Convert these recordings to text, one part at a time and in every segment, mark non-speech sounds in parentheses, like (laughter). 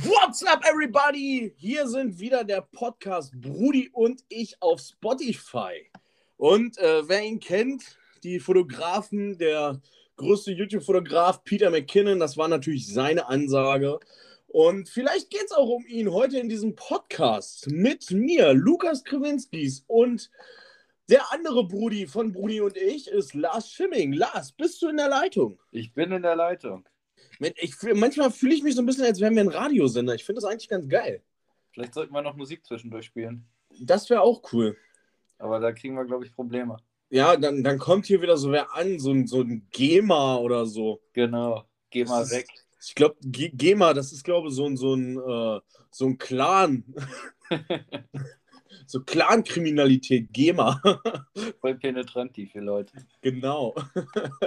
What's up, everybody? Hier sind wieder der Podcast Brudi und ich auf Spotify. Und äh, wer ihn kennt, die Fotografen, der größte YouTube-Fotograf Peter McKinnon, das war natürlich seine Ansage. Und vielleicht geht es auch um ihn heute in diesem Podcast mit mir, Lukas Krawinskis und der andere Brudi von Brudi und ich ist Lars Schimming. Lars, bist du in der Leitung? Ich bin in der Leitung. Ich, manchmal fühle ich mich so ein bisschen, als wären wir ein Radiosender. Ich finde das eigentlich ganz geil. Vielleicht sollten wir noch Musik zwischendurch spielen. Das wäre auch cool. Aber da kriegen wir, glaube ich, Probleme. Ja, dann, dann kommt hier wieder so wer an, so, so ein GEMA oder so. Genau, GEMA das weg. Ist, ich glaube, GEMA, das ist, glaube ich, so ein, so ein, äh, so ein Clan. (laughs) so Clan-Kriminalität, GEMA. Voll penetrant, die vier Leute. Genau.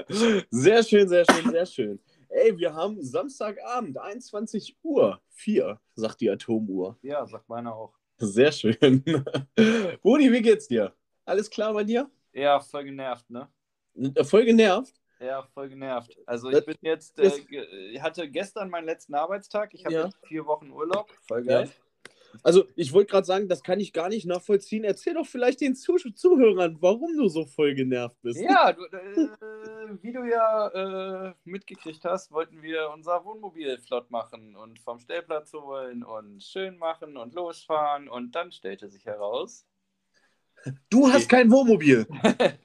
(laughs) Sehr schön, sehr schön, sehr schön. Ey, wir haben Samstagabend, 21 Uhr, 4, sagt die Atomuhr. Ja, sagt meine auch. Sehr schön. (laughs) Rudi, wie geht's dir? Alles klar bei dir? Ja, voll genervt, ne? Äh, voll genervt? Ja, voll genervt. Also ich bin jetzt, äh, ich hatte gestern meinen letzten Arbeitstag. Ich habe ja. vier Wochen Urlaub. Voll geil. Ja. Also, ich wollte gerade sagen, das kann ich gar nicht nachvollziehen. Erzähl doch vielleicht den Zuh Zuhörern, warum du so voll genervt bist. Ja, (laughs) du, äh, wie du ja äh, mitgekriegt hast, wollten wir unser Wohnmobil flott machen und vom Stellplatz holen und schön machen und losfahren. Und dann stellte sich heraus. Du hast kein Wohnmobil. (laughs)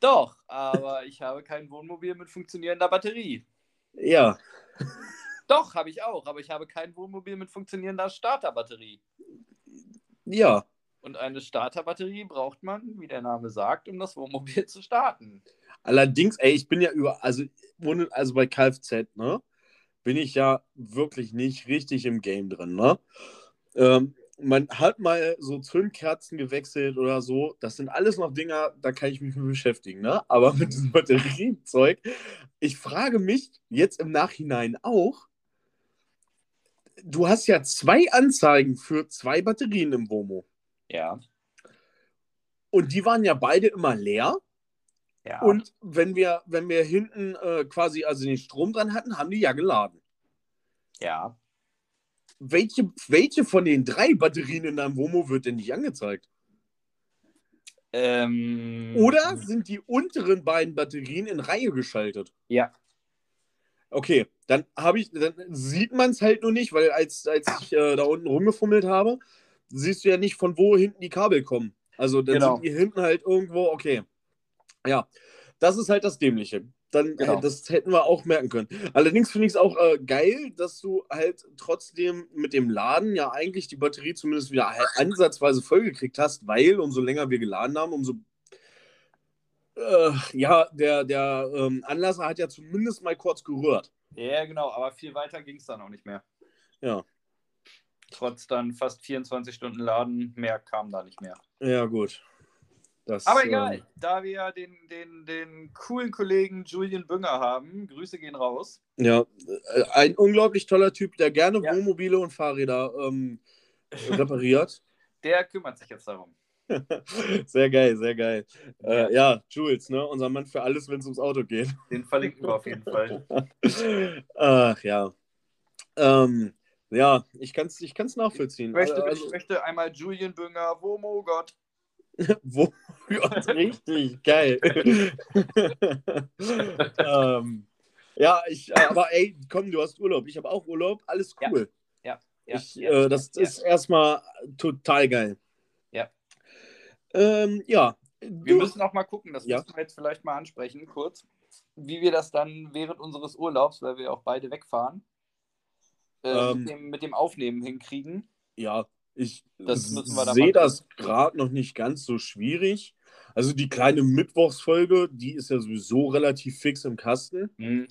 Doch, aber ich habe kein Wohnmobil mit funktionierender Batterie. Ja. Doch, habe ich auch, aber ich habe kein Wohnmobil mit funktionierender Starterbatterie. Ja. Und eine Starterbatterie braucht man, wie der Name sagt, um das Wohnmobil (laughs) zu starten. Allerdings, ey, ich bin ja über, also, also bei Kfz, ne, bin ich ja wirklich nicht richtig im Game drin, ne? Ähm, man hat mal so Zündkerzen gewechselt oder so. Das sind alles noch Dinger, da kann ich mich mit beschäftigen, ne? Aber mit diesem (laughs) Batteriezeug, ich frage mich jetzt im Nachhinein auch, du hast ja zwei Anzeigen für zwei Batterien im Womo. Ja. Und die waren ja beide immer leer. Ja. Und wenn wir, wenn wir hinten äh, quasi also den Strom dran hatten, haben die ja geladen. Ja. Welche, welche von den drei Batterien in deinem Womo wird denn nicht angezeigt? Ähm, Oder sind die unteren beiden Batterien in Reihe geschaltet? Ja. Okay, dann habe ich, dann sieht man es halt nur nicht, weil als, als ich äh, da unten rumgefummelt habe, siehst du ja nicht, von wo hinten die Kabel kommen. Also dann genau. sind die hinten halt irgendwo, okay. Ja, das ist halt das Dämliche. Dann, äh, genau. äh, das hätten wir auch merken können. Allerdings finde ich es auch äh, geil, dass du halt trotzdem mit dem Laden ja eigentlich die Batterie zumindest wieder halt ansatzweise vollgekriegt hast, weil umso länger wir geladen haben, umso äh, ja, der, der ähm, Anlasser hat ja zumindest mal kurz gerührt. Ja, genau, aber viel weiter ging es dann auch nicht mehr. Ja. Trotz dann fast 24 Stunden Laden, mehr kam da nicht mehr. Ja, gut. Das, aber egal, äh, da wir ja den, den, den coolen Kollegen Julian Bünger haben, Grüße gehen raus. Ja, äh, ein unglaublich toller Typ, der gerne ja. Wohnmobile und Fahrräder ähm, repariert. (laughs) Der kümmert sich jetzt darum. (laughs) sehr geil, sehr geil. Äh, ja, Jules, ne? unser Mann für alles, wenn es ums Auto geht. Den verlinken wir auf jeden Fall. (laughs) Ach ja. Ähm, ja, ich kann es ich kann's nachvollziehen. Ich möchte, also, ich möchte einmal Julian Bünger, Womo Gott. (laughs) Wo Gott, richtig, geil. ähm, ja, ich, aber ey, komm, du hast Urlaub. Ich habe auch Urlaub, alles cool. Ja, ja. ich, ja, äh, das ja. ist erstmal total geil. Ähm, ja. Wir du... müssen auch mal gucken, das ja. müssen wir jetzt vielleicht mal ansprechen, kurz, wie wir das dann während unseres Urlaubs, weil wir auch beide wegfahren, äh, ähm, mit, dem, mit, dem, Aufnehmen hinkriegen. Ja, ich sehe das gerade noch nicht ganz so schwierig. Also die kleine Mittwochsfolge, die ist ja sowieso relativ fix im Kasten. Mhm.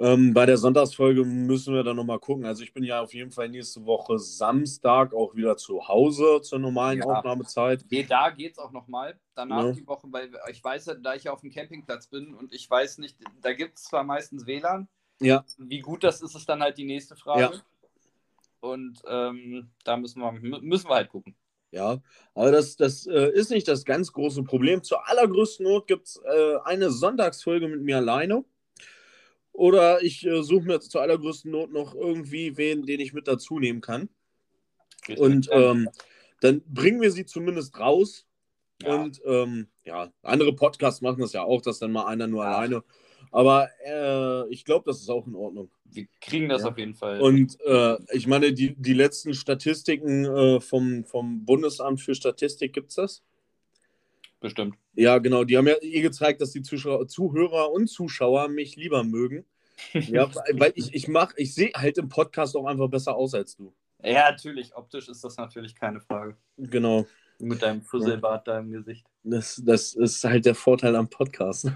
Ähm, bei der Sonntagsfolge müssen wir dann nochmal gucken. Also ich bin ja auf jeden Fall nächste Woche Samstag auch wieder zu Hause zur normalen ja. Aufnahmezeit. Nee, da geht es auch nochmal. Danach ja. die Woche, weil ich weiß, da ich ja auf dem Campingplatz bin und ich weiß nicht, da gibt es zwar meistens WLAN. Ja. Wie gut das ist, ist dann halt die nächste Frage. Ja. Und ähm, da müssen wir, müssen wir halt gucken. Ja, aber das, das äh, ist nicht das ganz große Problem. Zur allergrößten Not gibt es äh, eine Sonntagsfolge mit mir alleine. Oder ich äh, suche mir zur allergrößten Not noch irgendwie wen, den ich mit dazu nehmen kann. Und ähm, dann bringen wir sie zumindest raus. Ja. Und ähm, ja, andere Podcasts machen das ja auch, dass dann mal einer nur ja. alleine. Aber äh, ich glaube, das ist auch in Ordnung. Wir kriegen das ja. auf jeden Fall. Und äh, ich meine, die, die letzten Statistiken äh, vom, vom Bundesamt für Statistik, gibt es das? Bestimmt. Ja, genau. Die haben ja eh gezeigt, dass die Zuschauer, Zuhörer und Zuschauer mich lieber mögen. ja, (laughs) weil ich, ich mache, ich sehe halt im Podcast auch einfach besser aus als du. Ja, natürlich. Optisch ist das natürlich keine Frage. Genau. Mit deinem Fusselbart ja. da im Gesicht. Das, das ist halt der Vorteil am Podcast.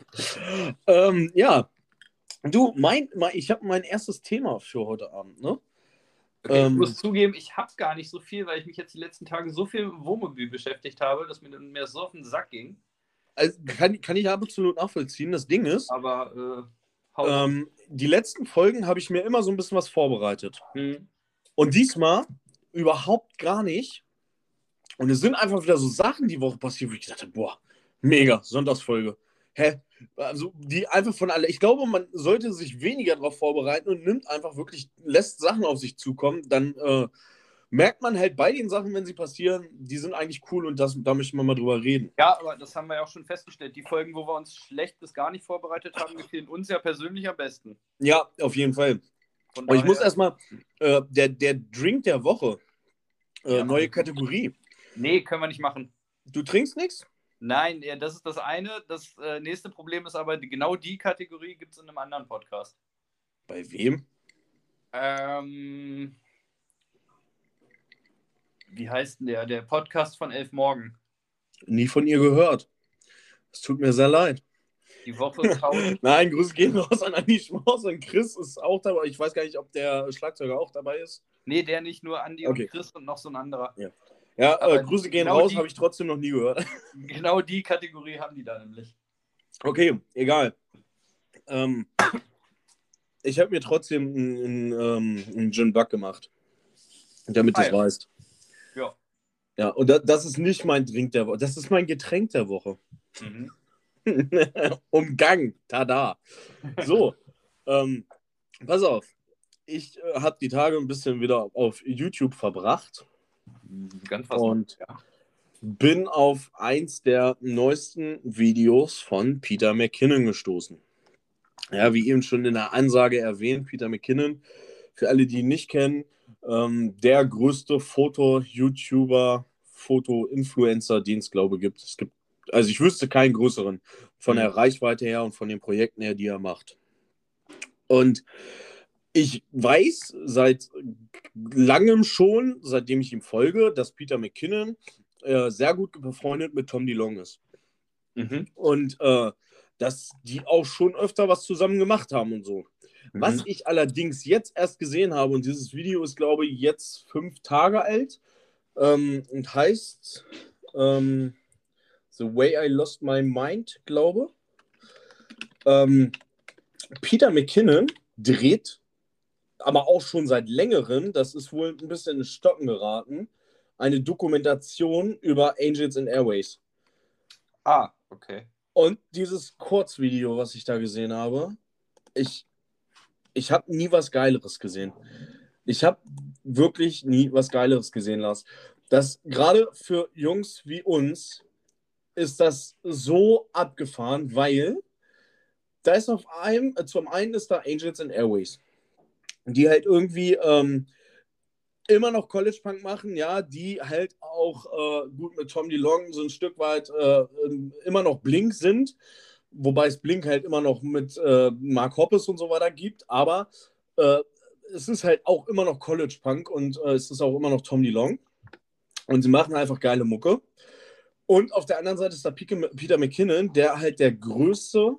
(laughs) ähm, ja. Du, mein, mein ich habe mein erstes Thema für heute Abend, ne? Okay, ähm, ich muss zugeben, ich habe gar nicht so viel, weil ich mich jetzt die letzten Tage so viel mit Wohnmobil beschäftigt habe, dass mir mehr so auf den Sack ging. Also kann, kann ich absolut nachvollziehen. Das Ding ist, aber äh, ähm, die letzten Folgen habe ich mir immer so ein bisschen was vorbereitet. Hm. Und diesmal überhaupt gar nicht. Und es sind einfach wieder so Sachen die Woche passiert, wo ich habe, boah, mega, Sonntagsfolge. Hä? Also die einfach von alle. Ich glaube, man sollte sich weniger darauf vorbereiten und nimmt einfach wirklich, lässt Sachen auf sich zukommen. Dann äh, merkt man halt bei den Sachen, wenn sie passieren, die sind eigentlich cool und das, da möchten wir mal drüber reden. Ja, aber das haben wir ja auch schon festgestellt. Die Folgen, wo wir uns schlecht bis gar nicht vorbereitet haben, gefallen uns ja persönlich am besten. Ja, auf jeden Fall. Aber ich muss erstmal, äh, der, der Drink der Woche, äh, ja. neue Kategorie. Nee, können wir nicht machen. Du trinkst nichts? Nein, ja, das ist das eine. Das äh, nächste Problem ist aber, genau die Kategorie gibt es in einem anderen Podcast. Bei wem? Ähm, wie heißt denn der? Der Podcast von Elf Morgen. Nie von ihr gehört. Es tut mir sehr leid. Die Woche (laughs) tausend. Nein, Grüße gehen raus an Andi Schmaus und Chris ist auch dabei. Ich weiß gar nicht, ob der Schlagzeuger auch dabei ist. Nee, der nicht, nur Andi okay. und Chris und noch so ein anderer. Ja. Ja, äh, Grüße gehen genau raus, habe ich trotzdem noch nie gehört. (laughs) Genau die Kategorie haben die da nämlich. Okay, egal. Ähm, ich habe mir trotzdem einen, ähm, einen Gin Buck gemacht. Damit du es ah, ja. weißt. Ja. Ja, und da, das ist nicht mein Drink der Woche. Das ist mein Getränk der Woche. Mhm. (laughs) Umgang. Tada. So. ähm, pass auf. Ich äh, habe die Tage ein bisschen wieder auf YouTube verbracht. Ganz fast. Und ja. bin auf eins der neuesten Videos von Peter McKinnon gestoßen. Ja, wie eben schon in der Ansage erwähnt, Peter McKinnon, für alle, die ihn nicht kennen, ähm, der größte Foto-YouTuber, Foto-Influencer, den es, glaube ich, gibt. Es gibt. Also ich wüsste keinen größeren von der mhm. Reichweite her und von den Projekten her, die er macht. Und ich weiß seit langem schon, seitdem ich ihm folge, dass Peter McKinnon äh, sehr gut befreundet mit Tom DeLong ist. Mhm. Und äh, dass die auch schon öfter was zusammen gemacht haben und so. Mhm. Was ich allerdings jetzt erst gesehen habe, und dieses Video ist, glaube ich, jetzt fünf Tage alt ähm, und heißt ähm, The Way I Lost My Mind, glaube. Ähm, Peter McKinnon dreht aber auch schon seit längerem, das ist wohl ein bisschen in Stocken geraten, eine Dokumentation über Angels and Airways. Ah, okay. Und dieses Kurzvideo, was ich da gesehen habe, ich, ich habe nie was Geileres gesehen. Ich habe wirklich nie was Geileres gesehen, Lars. Das gerade für Jungs wie uns ist das so abgefahren, weil da ist auf einem, zum einen ist da Angels and Airways die halt irgendwie ähm, immer noch College Punk machen, ja, die halt auch äh, gut mit Tom DeLong so ein Stück weit äh, immer noch Blink sind, wobei es Blink halt immer noch mit äh, Mark Hoppes und so weiter gibt, aber äh, es ist halt auch immer noch College Punk und äh, es ist auch immer noch Tom DeLong und sie machen einfach geile Mucke. Und auf der anderen Seite ist da Peter McKinnon, der halt der größte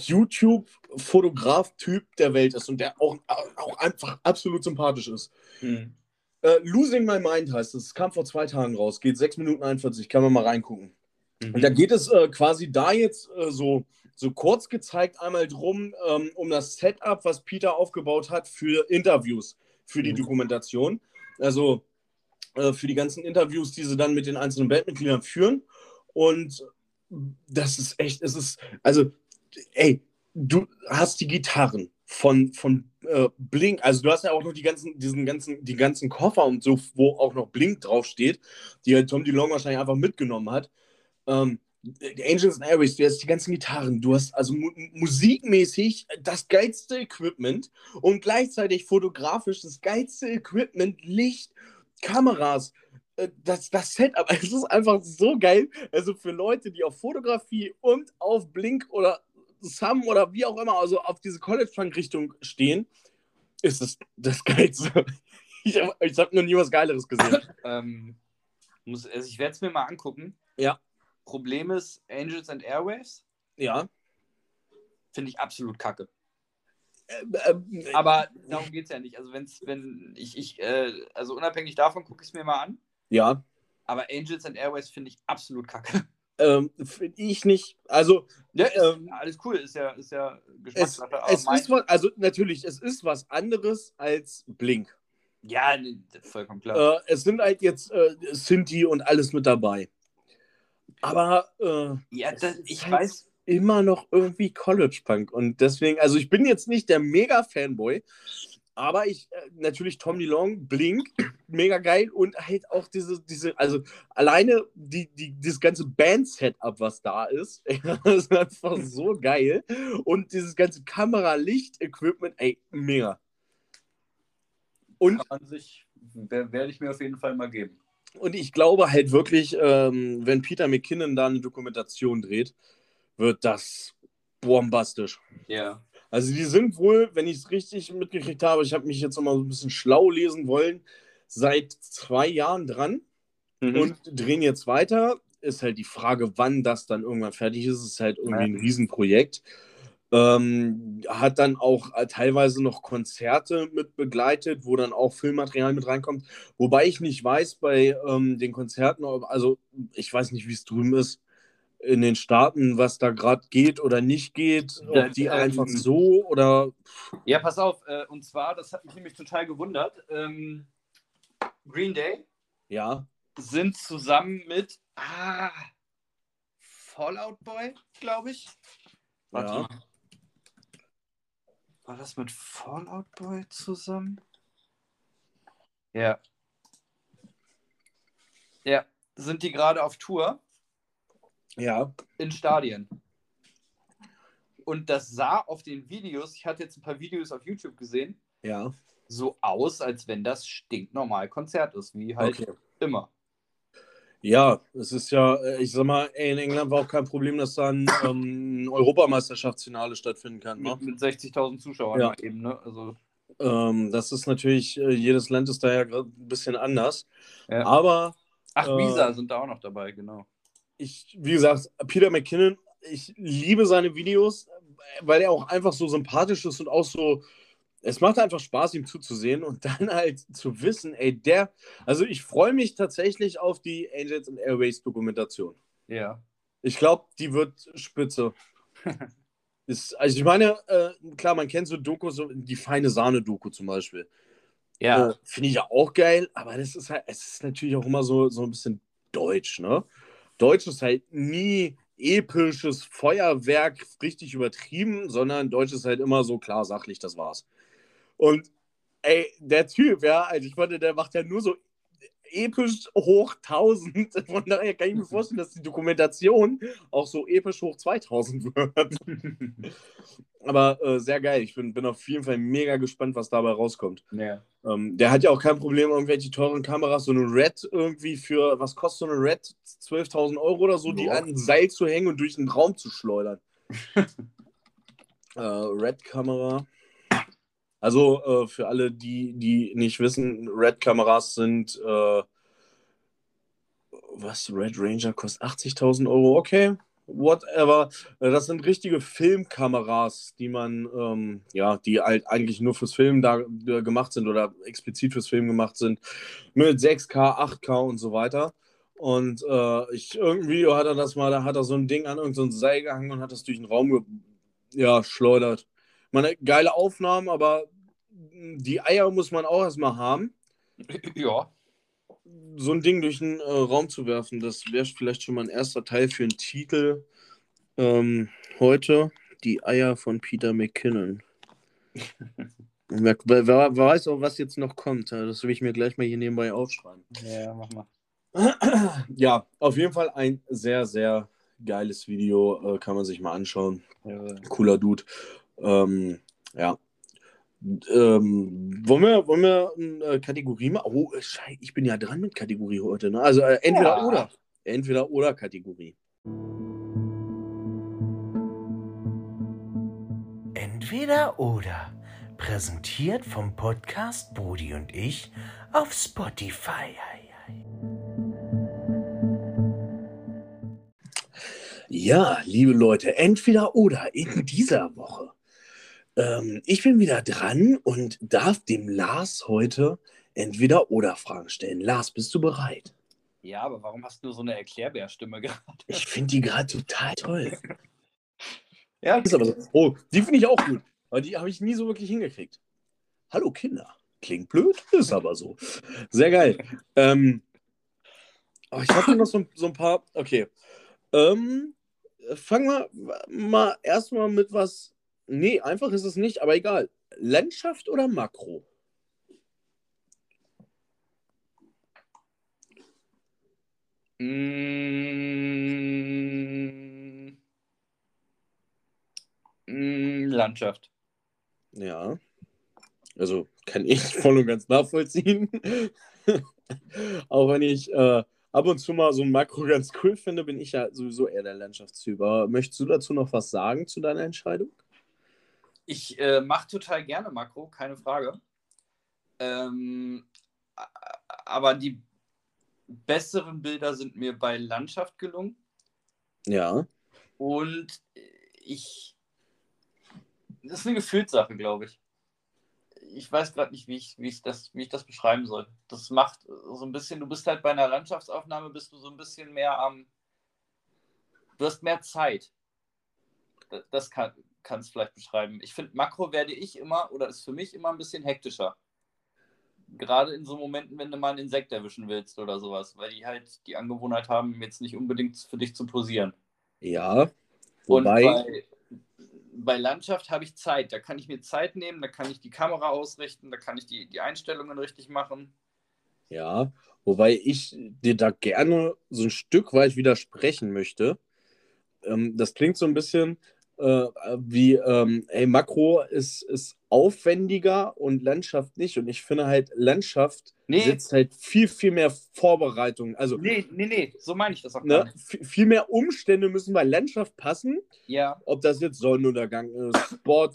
YouTube-Fotograf-Typ der Welt ist und der auch, auch einfach absolut sympathisch ist. Mhm. Äh, Losing My Mind heißt es. Kam vor zwei Tagen raus. Geht 6 Minuten 41. Kann man mal reingucken. Mhm. Und da geht es äh, quasi da jetzt äh, so, so kurz gezeigt einmal drum, ähm, um das Setup, was Peter aufgebaut hat für Interviews, für die mhm. Dokumentation. Also äh, für die ganzen Interviews, die sie dann mit den einzelnen Bandmitgliedern führen. Und das ist echt, es ist, also ey, du hast die Gitarren von, von äh, Blink, also du hast ja auch noch die ganzen, diesen ganzen, die ganzen Koffer und so, wo auch noch Blink draufsteht, die halt Tom DeLong wahrscheinlich einfach mitgenommen hat. Ähm, Angels and Airways, du hast die ganzen Gitarren, du hast also mu musikmäßig das geilste Equipment und gleichzeitig fotografisch das geilste Equipment, Licht, Kameras. Äh, das, das Setup, (laughs) es ist einfach so geil. Also für Leute, die auf Fotografie und auf Blink oder Sam oder wie auch immer, also auf diese College-Punk-Richtung stehen, ist das das (laughs) Geilste. Ich habe hab noch nie was Geileres gesehen. (laughs) ähm, muss, also ich werde es mir mal angucken. Ja. Problem ist, Angels and Airwaves. Ja. Finde ich absolut kacke. Äh, äh, Aber darum geht es ja nicht. Also wenn's, wenn ich, ich äh, also unabhängig davon gucke ich es mir mal an. Ja. Aber Angels and Airways finde ich absolut kacke. Ähm, finde ich nicht. Also. Ja, ist, ähm, alles cool, ist ja, ist ja Geschmackssache. Es, es ist was, also natürlich, es ist was anderes als Blink. Ja, nee, vollkommen klar. Äh, es sind halt jetzt äh, Sinti und alles mit dabei. Aber äh, ja, das, ich halt weiß immer noch irgendwie College Punk und deswegen, also ich bin jetzt nicht der mega Fanboy, aber ich äh, natürlich Tom DeLong, Blink, mega geil und halt auch diese, diese, also alleine die, die, dieses ganze Band-Setup, was da ist, (laughs) ist einfach so geil. Und dieses ganze Kamera-Licht-Equipment, ey, mega. Und man sich, werde ich mir auf jeden Fall mal geben. Und ich glaube halt wirklich, ähm, wenn Peter McKinnon da eine Dokumentation dreht, wird das bombastisch. Ja. Also die sind wohl, wenn ich es richtig mitgekriegt habe, ich habe mich jetzt noch mal so ein bisschen schlau lesen wollen, seit zwei Jahren dran mhm. und drehen jetzt weiter. Ist halt die Frage, wann das dann irgendwann fertig ist. Ist halt irgendwie ein Riesenprojekt. Ähm, hat dann auch äh, teilweise noch Konzerte mit begleitet, wo dann auch Filmmaterial mit reinkommt. Wobei ich nicht weiß bei ähm, den Konzerten, also ich weiß nicht, wie es drüben ist, in den Staaten, was da gerade geht oder nicht geht, ob die ähm, einfach so oder. Ja, pass auf, äh, und zwar, das hat mich nämlich total gewundert. Ähm, Green Day ja. sind zusammen mit ah, Fallout Boy, glaube ich. Warte ja. mal. War das mit Fallout Boy zusammen? Ja. Ja, sind die gerade auf Tour? Ja. In Stadien. Und das sah auf den Videos, ich hatte jetzt ein paar Videos auf YouTube gesehen, ja. so aus, als wenn das stinknormal Konzert ist, wie halt okay. immer. Ja, es ist ja, äh, ich sag mal, in England war auch kein Problem, dass dann ähm, Europameisterschaftsfinale stattfinden kann. Ne? Mit, mit 60.000 Zuschauern ja. eben, ne? Also. Ähm, das ist natürlich, äh, jedes Land ist da ja ein bisschen anders. Ja. Aber. Ach, äh, Visa sind da auch noch dabei, genau. Ich, wie gesagt, Peter McKinnon, ich liebe seine Videos, weil er auch einfach so sympathisch ist und auch so, es macht einfach Spaß, ihm zuzusehen und (laughs) dann halt zu wissen, ey, der, also ich freue mich tatsächlich auf die Angels and Airways Dokumentation. Ja. Ich glaube, die wird spitze. (laughs) ist, also ich meine, äh, klar, man kennt so Dokus, so die feine Sahne-Doku zum Beispiel. Ja. Äh, Finde ich ja auch geil, aber das ist halt, es ist natürlich auch immer so, so ein bisschen deutsch, ne? Deutsch ist halt nie episches Feuerwerk richtig übertrieben, sondern Deutsch ist halt immer so klar sachlich, das war's. Und ey, der Typ, ja, also ich fand, der macht ja nur so episch hoch 1000. (laughs) Von daher kann ich mir vorstellen, dass die Dokumentation auch so episch hoch 2000 (laughs) wird. (laughs) Aber äh, sehr geil. Ich bin, bin auf jeden Fall mega gespannt, was dabei rauskommt. Ja. Ähm, der hat ja auch kein Problem, irgendwelche teuren Kameras, so eine Red irgendwie für, was kostet so eine Red? 12.000 Euro oder so, die an ein Seil zu hängen und durch den Raum zu schleudern. äh, Red-Kamera. Also äh, für alle, die, die nicht wissen, Red-Kameras sind, äh, was, Red Ranger kostet 80.000 Euro, okay, whatever. Äh, das sind richtige Filmkameras, die man, ähm, ja, die halt eigentlich nur fürs Film da äh, gemacht sind oder explizit fürs Film gemacht sind, mit 6K, 8K und so weiter. Und äh, ich, irgendwie hat er das mal, da hat er so ein Ding an irgendein so Seil gehangen und hat das durch den Raum ja, schleudert meine, geile Aufnahmen, aber die Eier muss man auch erstmal haben. Ja. So ein Ding durch den äh, Raum zu werfen, das wäre vielleicht schon mal ein erster Teil für einen Titel ähm, heute. die Eier von Peter McKinnon. (laughs) wer, wer, wer, weiß auch, was jetzt noch kommt. Das will ich mir gleich mal hier nebenbei aufschreiben. Ja, mach mal. Ja, auf jeden Fall ein sehr, sehr geiles Video. Äh, kann man sich mal anschauen. Ja. Cooler Dude. Ähm, ja. Ähm, wollen wir, wollen wir eine Kategorie machen? Oh, ich bin ja dran mit Kategorie heute. Ne? Also äh, entweder ja. oder. Entweder oder Kategorie. Entweder oder. Präsentiert vom Podcast Bodi und ich auf Spotify. Ja, liebe Leute, entweder oder in dieser Woche. Ähm, ich bin wieder dran und darf dem Lars heute entweder oder Fragen stellen. Lars, bist du bereit? Ja, aber warum hast du so eine Erklärbärstimme (laughs) gerade? Ich finde die gerade total toll. (laughs) ja, ist aber so. Oh, die finde ich auch gut. Aber die habe ich nie so wirklich hingekriegt. Hallo Kinder. Klingt blöd, ist aber so. Sehr geil. Ähm, oh, ich habe noch so, so, ein paar. Okay. Ähm, fangen wir mal erstmal mit was. Nee, einfach ist es nicht, aber egal. Landschaft oder Makro? Mm, mm, Landschaft. Ja. Also kann ich (laughs) voll und ganz nachvollziehen. (laughs) Auch wenn ich äh, ab und zu mal so ein Makro ganz cool finde, bin ich ja sowieso eher der Landschaftstyp. Möchtest du dazu noch was sagen zu deiner Entscheidung? Ich äh, mache total gerne Makro, keine Frage. Ähm, aber die besseren Bilder sind mir bei Landschaft gelungen. Ja. Und ich. Das ist eine Gefühlssache, glaube ich ich weiß gerade nicht, wie ich, wie, ich das, wie ich das beschreiben soll. Das macht so ein bisschen, du bist halt bei einer Landschaftsaufnahme, bist du so ein bisschen mehr am, du hast mehr Zeit. Das kann es vielleicht beschreiben. Ich finde, Makro werde ich immer, oder ist für mich immer ein bisschen hektischer. Gerade in so Momenten, wenn du mal ein Insekt erwischen willst oder sowas, weil die halt die Angewohnheit haben, jetzt nicht unbedingt für dich zu posieren. Ja, wobei... Und bei, bei Landschaft habe ich Zeit. Da kann ich mir Zeit nehmen, da kann ich die Kamera ausrichten, da kann ich die, die Einstellungen richtig machen. Ja, wobei ich dir da gerne so ein Stück weit widersprechen möchte. Ähm, das klingt so ein bisschen, äh, wie, ähm, ey, Makro ist, ist aufwendiger und Landschaft nicht. Und ich finde halt, Landschaft nee. sitzt halt viel, viel mehr Vorbereitung. Also, nee, nee, nee, so meine ich das auch ne, Viel mehr Umstände müssen bei Landschaft passen. Ja. Ob das jetzt Sonnenuntergang ist, Spot,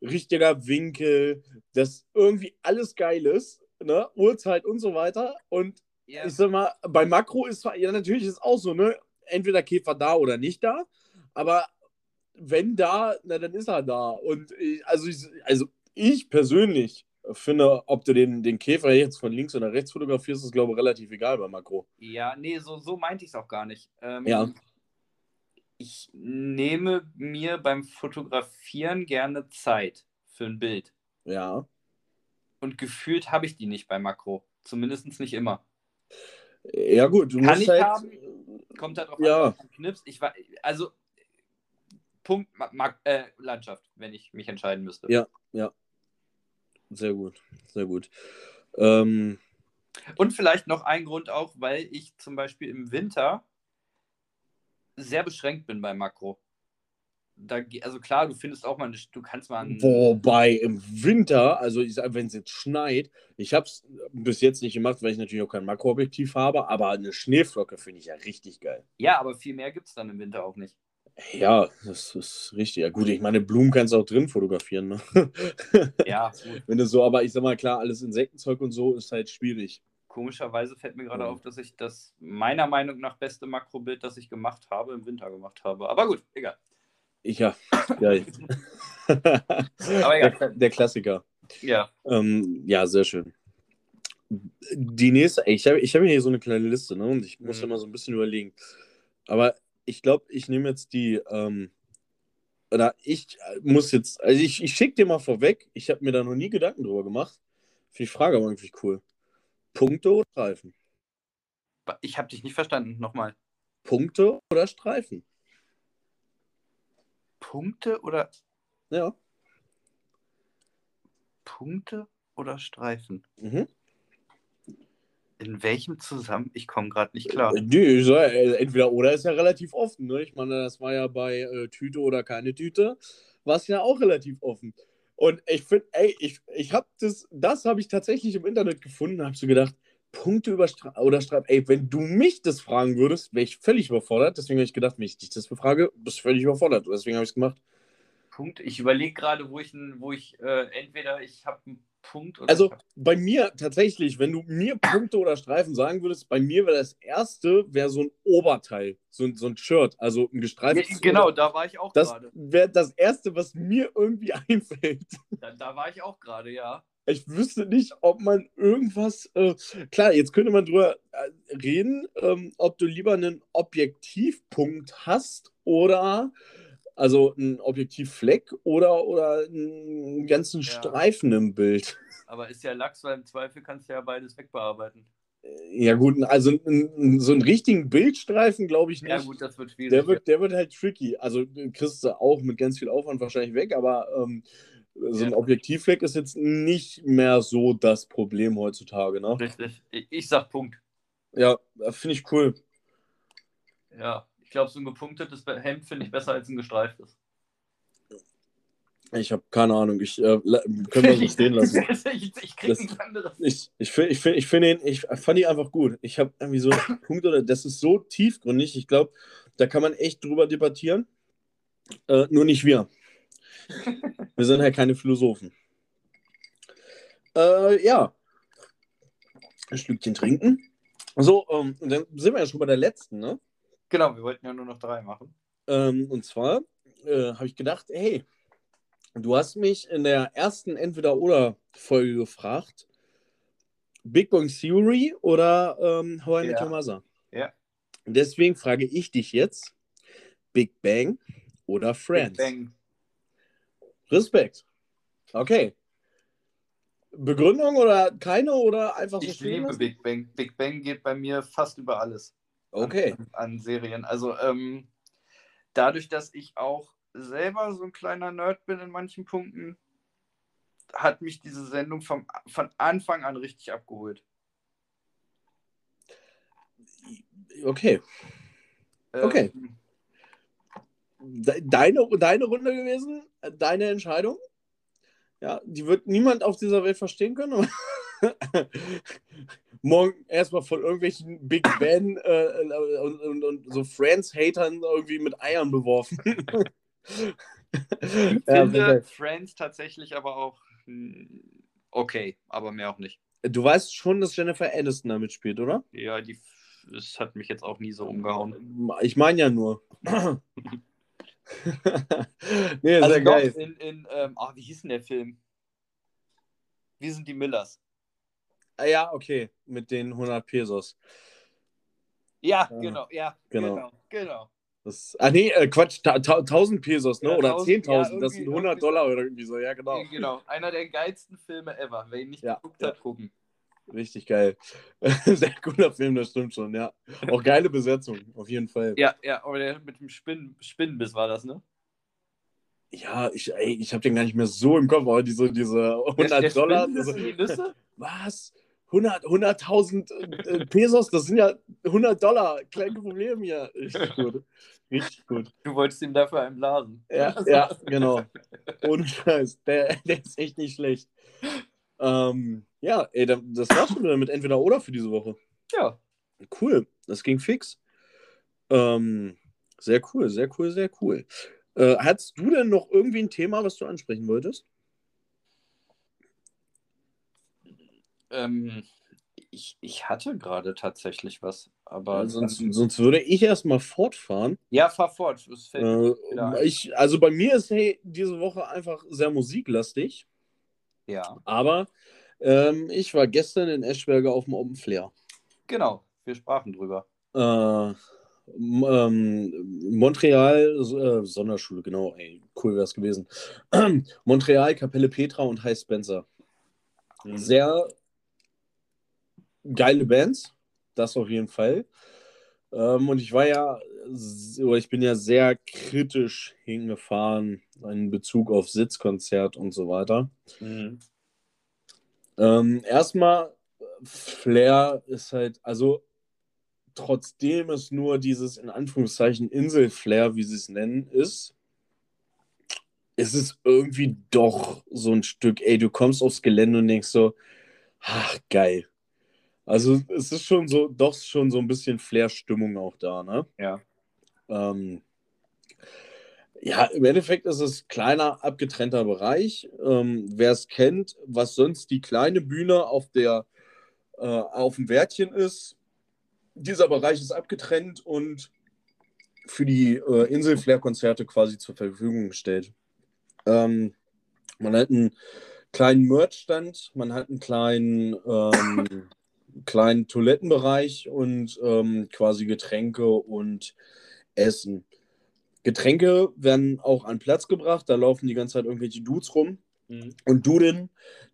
richtiger Winkel, dass irgendwie alles geil ist, ne? Uhrzeit und so weiter. Und ja. ich sag mal, bei Makro ist ja natürlich ist auch so, ne? Entweder Käfer da oder nicht da. Aber wenn da, na, dann ist er da. Und ich, also, ich, also ich persönlich finde, ob du den, den Käfer jetzt von links oder rechts fotografierst, ist, glaube ich, relativ egal bei Makro. Ja, nee, so, so meinte ich es auch gar nicht. Ähm, ja. Ich nehme mir beim Fotografieren gerne Zeit für ein Bild. Ja. Und gefühlt habe ich die nicht bei Makro. Zumindest nicht immer. Ja, gut, du Kann musst ich halt. Haben, kommt halt drauf ja. an, knippst. Ich war, also Punkt äh, Landschaft, wenn ich mich entscheiden müsste. Ja, ja. Sehr gut, sehr gut. Ähm, Und vielleicht noch ein Grund auch, weil ich zum Beispiel im Winter sehr beschränkt bin bei Makro. Da, also klar, du findest auch mal, eine, du kannst mal. Wobei im Winter, also ich sage, wenn es jetzt schneit, ich habe es bis jetzt nicht gemacht, weil ich natürlich auch kein Makroobjektiv habe, aber eine Schneeflocke finde ich ja richtig geil. Ja, aber viel mehr gibt es dann im Winter auch nicht. Ja, das ist richtig. Ja, gut, ich meine, Blumen kannst du auch drin fotografieren. Ne? Ja, gut. (laughs) Wenn du so, aber ich sag mal, klar, alles Insektenzeug und so ist halt schwierig. Komischerweise fällt mir gerade ja. auf, dass ich das meiner Meinung nach beste Makrobild, das ich gemacht habe, im Winter gemacht habe. Aber gut, egal. Ich ja, geil. (laughs) aber egal. Der, der Klassiker. Ja. Ähm, ja, sehr schön. Die nächste, ich habe ich hab hier so eine kleine Liste, ne? Und ich muss mhm. immer so ein bisschen überlegen. Aber ich glaube, ich nehme jetzt die, ähm, oder ich muss jetzt, also ich, ich schicke dir mal vorweg, ich habe mir da noch nie Gedanken drüber gemacht. Finde die Frage aber irgendwie cool. Punkte oder Streifen? Ich habe dich nicht verstanden, nochmal. Punkte oder Streifen? Punkte oder. Ja. Punkte oder Streifen? Mhm. In welchem Zusammenhang? Ich komme gerade nicht klar. Nee, so, äh, entweder oder ist ja relativ offen. Ne? Ich meine, das war ja bei äh, Tüte oder keine Tüte, war es ja auch relativ offen. Und ich finde, ey, ich, ich habe das, das habe ich tatsächlich im Internet gefunden, habe so gedacht, Punkte über Stra oder Streifen, ey, wenn du mich das fragen würdest, wäre ich völlig überfordert. Deswegen habe ich gedacht, wenn ich dich das befrage, bist du völlig überfordert. Deswegen habe ich es gemacht. Punkt. Ich überlege gerade, wo ich, wo ich äh, entweder ich habe einen Punkt oder. Also bei mir tatsächlich, wenn du mir Punkte oder Streifen sagen würdest, bei mir wäre das erste wäre so ein Oberteil, so, ein, so ein Shirt, also ein gestreiftes. Ja, genau, da war ich auch das gerade. wäre das erste, was mir irgendwie (laughs) einfällt. Da, da war ich auch gerade, ja. Ich wüsste nicht, ob man irgendwas. Äh, klar, jetzt könnte man drüber äh, reden, ähm, ob du lieber einen Objektivpunkt hast oder also ein Objektivfleck oder, oder einen ganzen Ja. Streifen im Bild. Aber ist ja Lachs, weil im Zweifel kannst du ja beides wegbearbeiten. Ja, gut, also so einen richtigen Bildstreifen glaube ich nicht. Ja, gut, das wird schwierig. der, wird, der wird halt tricky. Also den kriegst du auch mit ganz viel Aufwand wahrscheinlich weg, aber ähm, so ein Ja. Objektivfleck ist jetzt nicht mehr so das Problem heutzutage. Ne? Richtig. Ich, ich sag Punkt. Ja, finde ich cool. Ja. Ich glaube, so ein gepunktetes Hemd finde ich besser als ein gestreiftes. Ich habe keine Ahnung. Ich äh, können wir so (laughs) stehen lassen. ich ich krieg Das- nichts anderes. Ich, ich finde ich find, ich find ihn, ich fand ihn einfach gut. Ich habe irgendwie so (coughs) Punkt oder das ist so tiefgründig. Ich glaube, da kann man echt drüber debattieren. Äh, nur nicht wir. Wir sind halt keine Philosophen. Äh, ja. Ein Stückchen trinken. So, ähm, und dann sind wir ja schon bei der letzten, ne? Genau, wir wollten ja nur noch drei machen. Ähm, und zwar äh, habe ich gedacht, hey, du hast mich in der ersten Entweder-Oder-Folge gefragt, Big Bang Theory oder ähm, How I Met Ja. Your Mother? Ja. Deswegen frage ich dich jetzt, Big Bang oder Friends? Big Bang. Respekt. Okay. Begründung oder keine oder einfach so Ich liebe lassen? Big Bang. Big Bang geht bei mir fast über alles. Okay. An, an Serien. Also ähm, dadurch, dass ich auch selber so ein kleiner Nerd bin in manchen Punkten, hat mich diese Sendung vom, von Anfang an richtig abgeholt. Okay. Ähm, Okay. De- Deine, deine Runde gewesen, deine Entscheidung. Ja, die wird niemand auf dieser Welt verstehen können. (laughs) Morgen erstmal von irgendwelchen Big (coughs) Ben äh, und, und, und so Friends-Hatern irgendwie mit Eiern beworfen. (laughs) Ich Ja, finde. Friends tatsächlich aber auch hm, okay, aber mehr auch nicht. Du weißt schon, dass Jennifer Aniston da mitspielt, oder? Ja, die, es hat mich jetzt auch nie so umgehauen. Ich meine ja nur. (laughs) nee, Also sehr geil. in, in ähm, ah, wie hieß denn der Film? Wir sind die Millers. Ah, Ja, okay, mit den 100 Pesos. Ja, Ja. genau, ja, Genau. genau, genau. Das, ah, nee, äh, Quatsch, ta ta 1000 Pesos, ne? Ja, oder 1000, 10.000, ja, das sind irgendwie- 100 irgendwie Dollar oder irgendwie so, ja, genau. Genau, einer der geilsten Filme ever. Wer ihn nicht Ja, geguckt hat, gucken. Richtig geil. (laughs) Sehr cooler Film, das stimmt schon, ja. Auch geile Besetzung, auf jeden Fall. Ja, ja, aber der mit dem Spinnen, Spinnenbiss war das, ne? Ja, ich, ey, ich habe den gar nicht mehr so im Kopf, aber diese, diese 100 der, der Dollar. Diese, was? 100 100.000 äh, Pesos, das sind ja 100 Dollar. Kleine (laughs) Problem hier. Richtig gut. Richtig gut. Du wolltest ihm dafür einen blasen. Ja, (laughs) ja, genau. Ohne Scheiß. Der, der ist echt nicht schlecht. Ähm, ja, ey, das war's schon wieder mit entweder oder für diese Woche. Ja. Cool, das ging fix. Ähm, sehr cool, sehr cool, sehr cool. Äh, hattest du denn noch irgendwie ein Thema, was du ansprechen wolltest? Ähm, ich, ich hatte gerade tatsächlich was, aber. Weil sonst, sonst würde ich erstmal fortfahren. ja, fahr fort. Äh, ich, also bei mir ist hey, diese Woche einfach sehr musiklastig, Ja, aber ähm, ich war gestern in Eschberger auf dem Open Flair. genau. Wir sprachen drüber. Äh, ähm, Montreal, äh, Sonderschule, genau, ey, cool wäre es gewesen. (clears throat) Montreal, Kapelle Petra und High Spencer. Sehr geile Bands, das auf jeden Fall. Ähm, und ich war ja, ich bin ja sehr kritisch hingefahren in Bezug auf Sitzkonzert und so weiter. Mhm. Ähm, erstmal, Flair ist halt, also trotzdem es nur dieses in Anführungszeichen Inselflair, wie sie es nennen, ist, ist es irgendwie doch so ein Stück, ey, du kommst aufs Gelände und denkst so, ach, geil. Also es ist schon so, doch schon so ein bisschen Flair-Stimmung auch da, ne? Ja. Ähm, ja, im Endeffekt ist es kleiner, abgetrennter Bereich. Ähm, Wer es kennt, was sonst die kleine Bühne auf der äh, auf dem Wärtchen ist, dieser Bereich ist abgetrennt und für die äh, Insel-Flair-Konzerte quasi zur Verfügung gestellt. Ähm, man hat einen kleinen Merch-Stand, man hat einen kleinen, ähm, kleinen Toilettenbereich und ähm, quasi Getränke und Essen. Getränke werden auch an Platz gebracht, da laufen die ganze Zeit irgendwelche Dudes rum mhm. und Duden,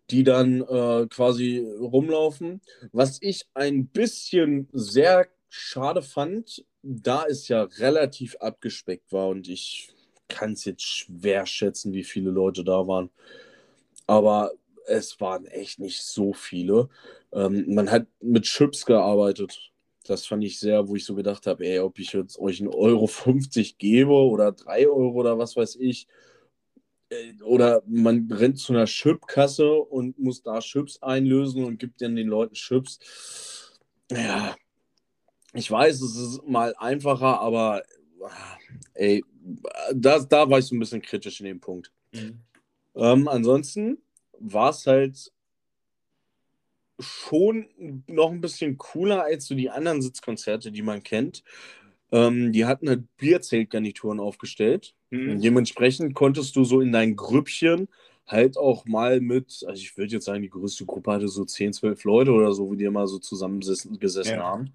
die dann äh, quasi rumlaufen. Was ich ein bisschen sehr schade fand, da es ja relativ abgespeckt war und ich kann es jetzt schwer schätzen, wie viele Leute da waren. Aber es waren echt nicht so viele. Ähm, man hat mit Chips gearbeitet. Das fand ich sehr, wo ich so gedacht habe, ey, ob ich jetzt euch einen Euro 50 gebe oder 3 Euro oder was weiß ich. Äh, oder man rennt zu einer Chipkasse und muss da Chips einlösen und gibt dann den Leuten Chips. Ja, ich weiß, es ist mal einfacher, aber ey, das, da war ich so ein bisschen kritisch in dem Punkt. Mhm. Ähm, ansonsten war es halt schon noch ein bisschen cooler als so die anderen Sitzkonzerte, die man kennt. Ähm, die hatten halt Bierzeltgarnituren aufgestellt. Mhm. dementsprechend konntest du so in dein Grüppchen halt auch mal mit, also ich würde jetzt sagen, die größte Gruppe hatte so 10, 12 Leute oder so, wo die immer so zusammengesessen ja. haben.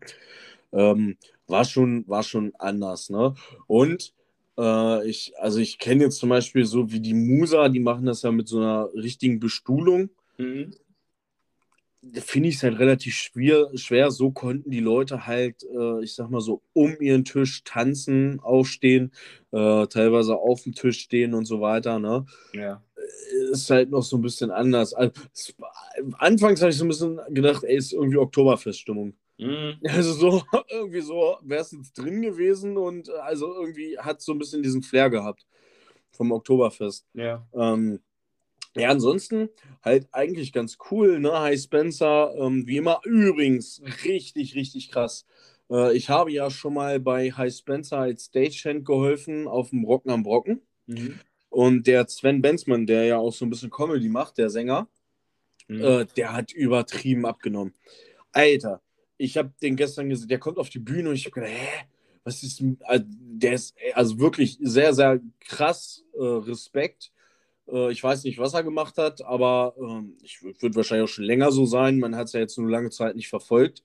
Ähm, war, schon, war schon anders, ne? Und äh, ich, also ich kenne jetzt zum Beispiel so wie die Musa, die machen das ja mit so einer richtigen Bestuhlung. Mhm. Finde ich es halt relativ schwer, schwer. So konnten die Leute halt, äh, ich sag mal so, um ihren Tisch tanzen, aufstehen, äh, teilweise auf dem Tisch stehen und so weiter. Ne? Ja. Ist halt noch so ein bisschen anders. Also, anfangs habe ich so ein bisschen gedacht, ey, ist irgendwie Oktoberfeststimmung. Mhm. (laughs) Also so, irgendwie so wäre es jetzt drin gewesen und äh, also irgendwie hat so ein bisschen diesen Flair gehabt vom Oktoberfest. Ja. Ähm, ja, ansonsten halt eigentlich ganz cool, ne? Hi Spencer, ähm, wie immer, übrigens richtig, richtig krass. Äh, ich habe ja schon mal bei Hi Spencer als Stagehand geholfen auf dem Rocken am Brocken. Mhm. Und der Sven Benzmann, der ja auch so ein bisschen Comedy macht, der Sänger, mhm. äh, der hat übertrieben abgenommen. Alter, ich habe den gestern gesehen, der kommt auf die Bühne und ich habe gedacht, hä, was ist, also der ist also wirklich sehr, sehr krass, äh, Respekt. Äh, ich weiß nicht, was er gemacht hat, aber äh, ich würde wahrscheinlich auch schon länger so sein. Man hat es ja jetzt nur lange Zeit nicht verfolgt.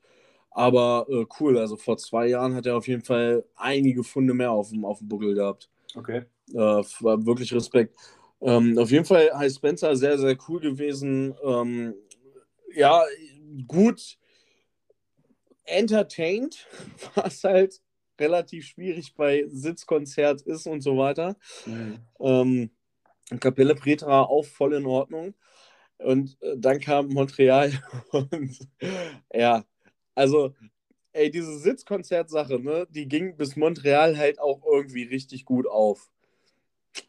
Aber äh, cool, also vor zwei Jahren hat er auf jeden Fall einige Funde mehr auf dem, auf dem Buckel gehabt. Okay. Äh, war wirklich Respekt. Ähm, auf jeden Fall heißt Spencer sehr, sehr cool gewesen. Ähm, ja, gut entertained, (laughs) was halt relativ schwierig bei Sitzkonzert ist und so weiter. Mhm. Ähm, Kapelle Pretra auch voll in Ordnung. Und äh, dann kam Montreal (laughs) und ja, also, ey, diese Sitzkonzertsache, ne, die ging bis Montreal halt auch irgendwie richtig gut auf.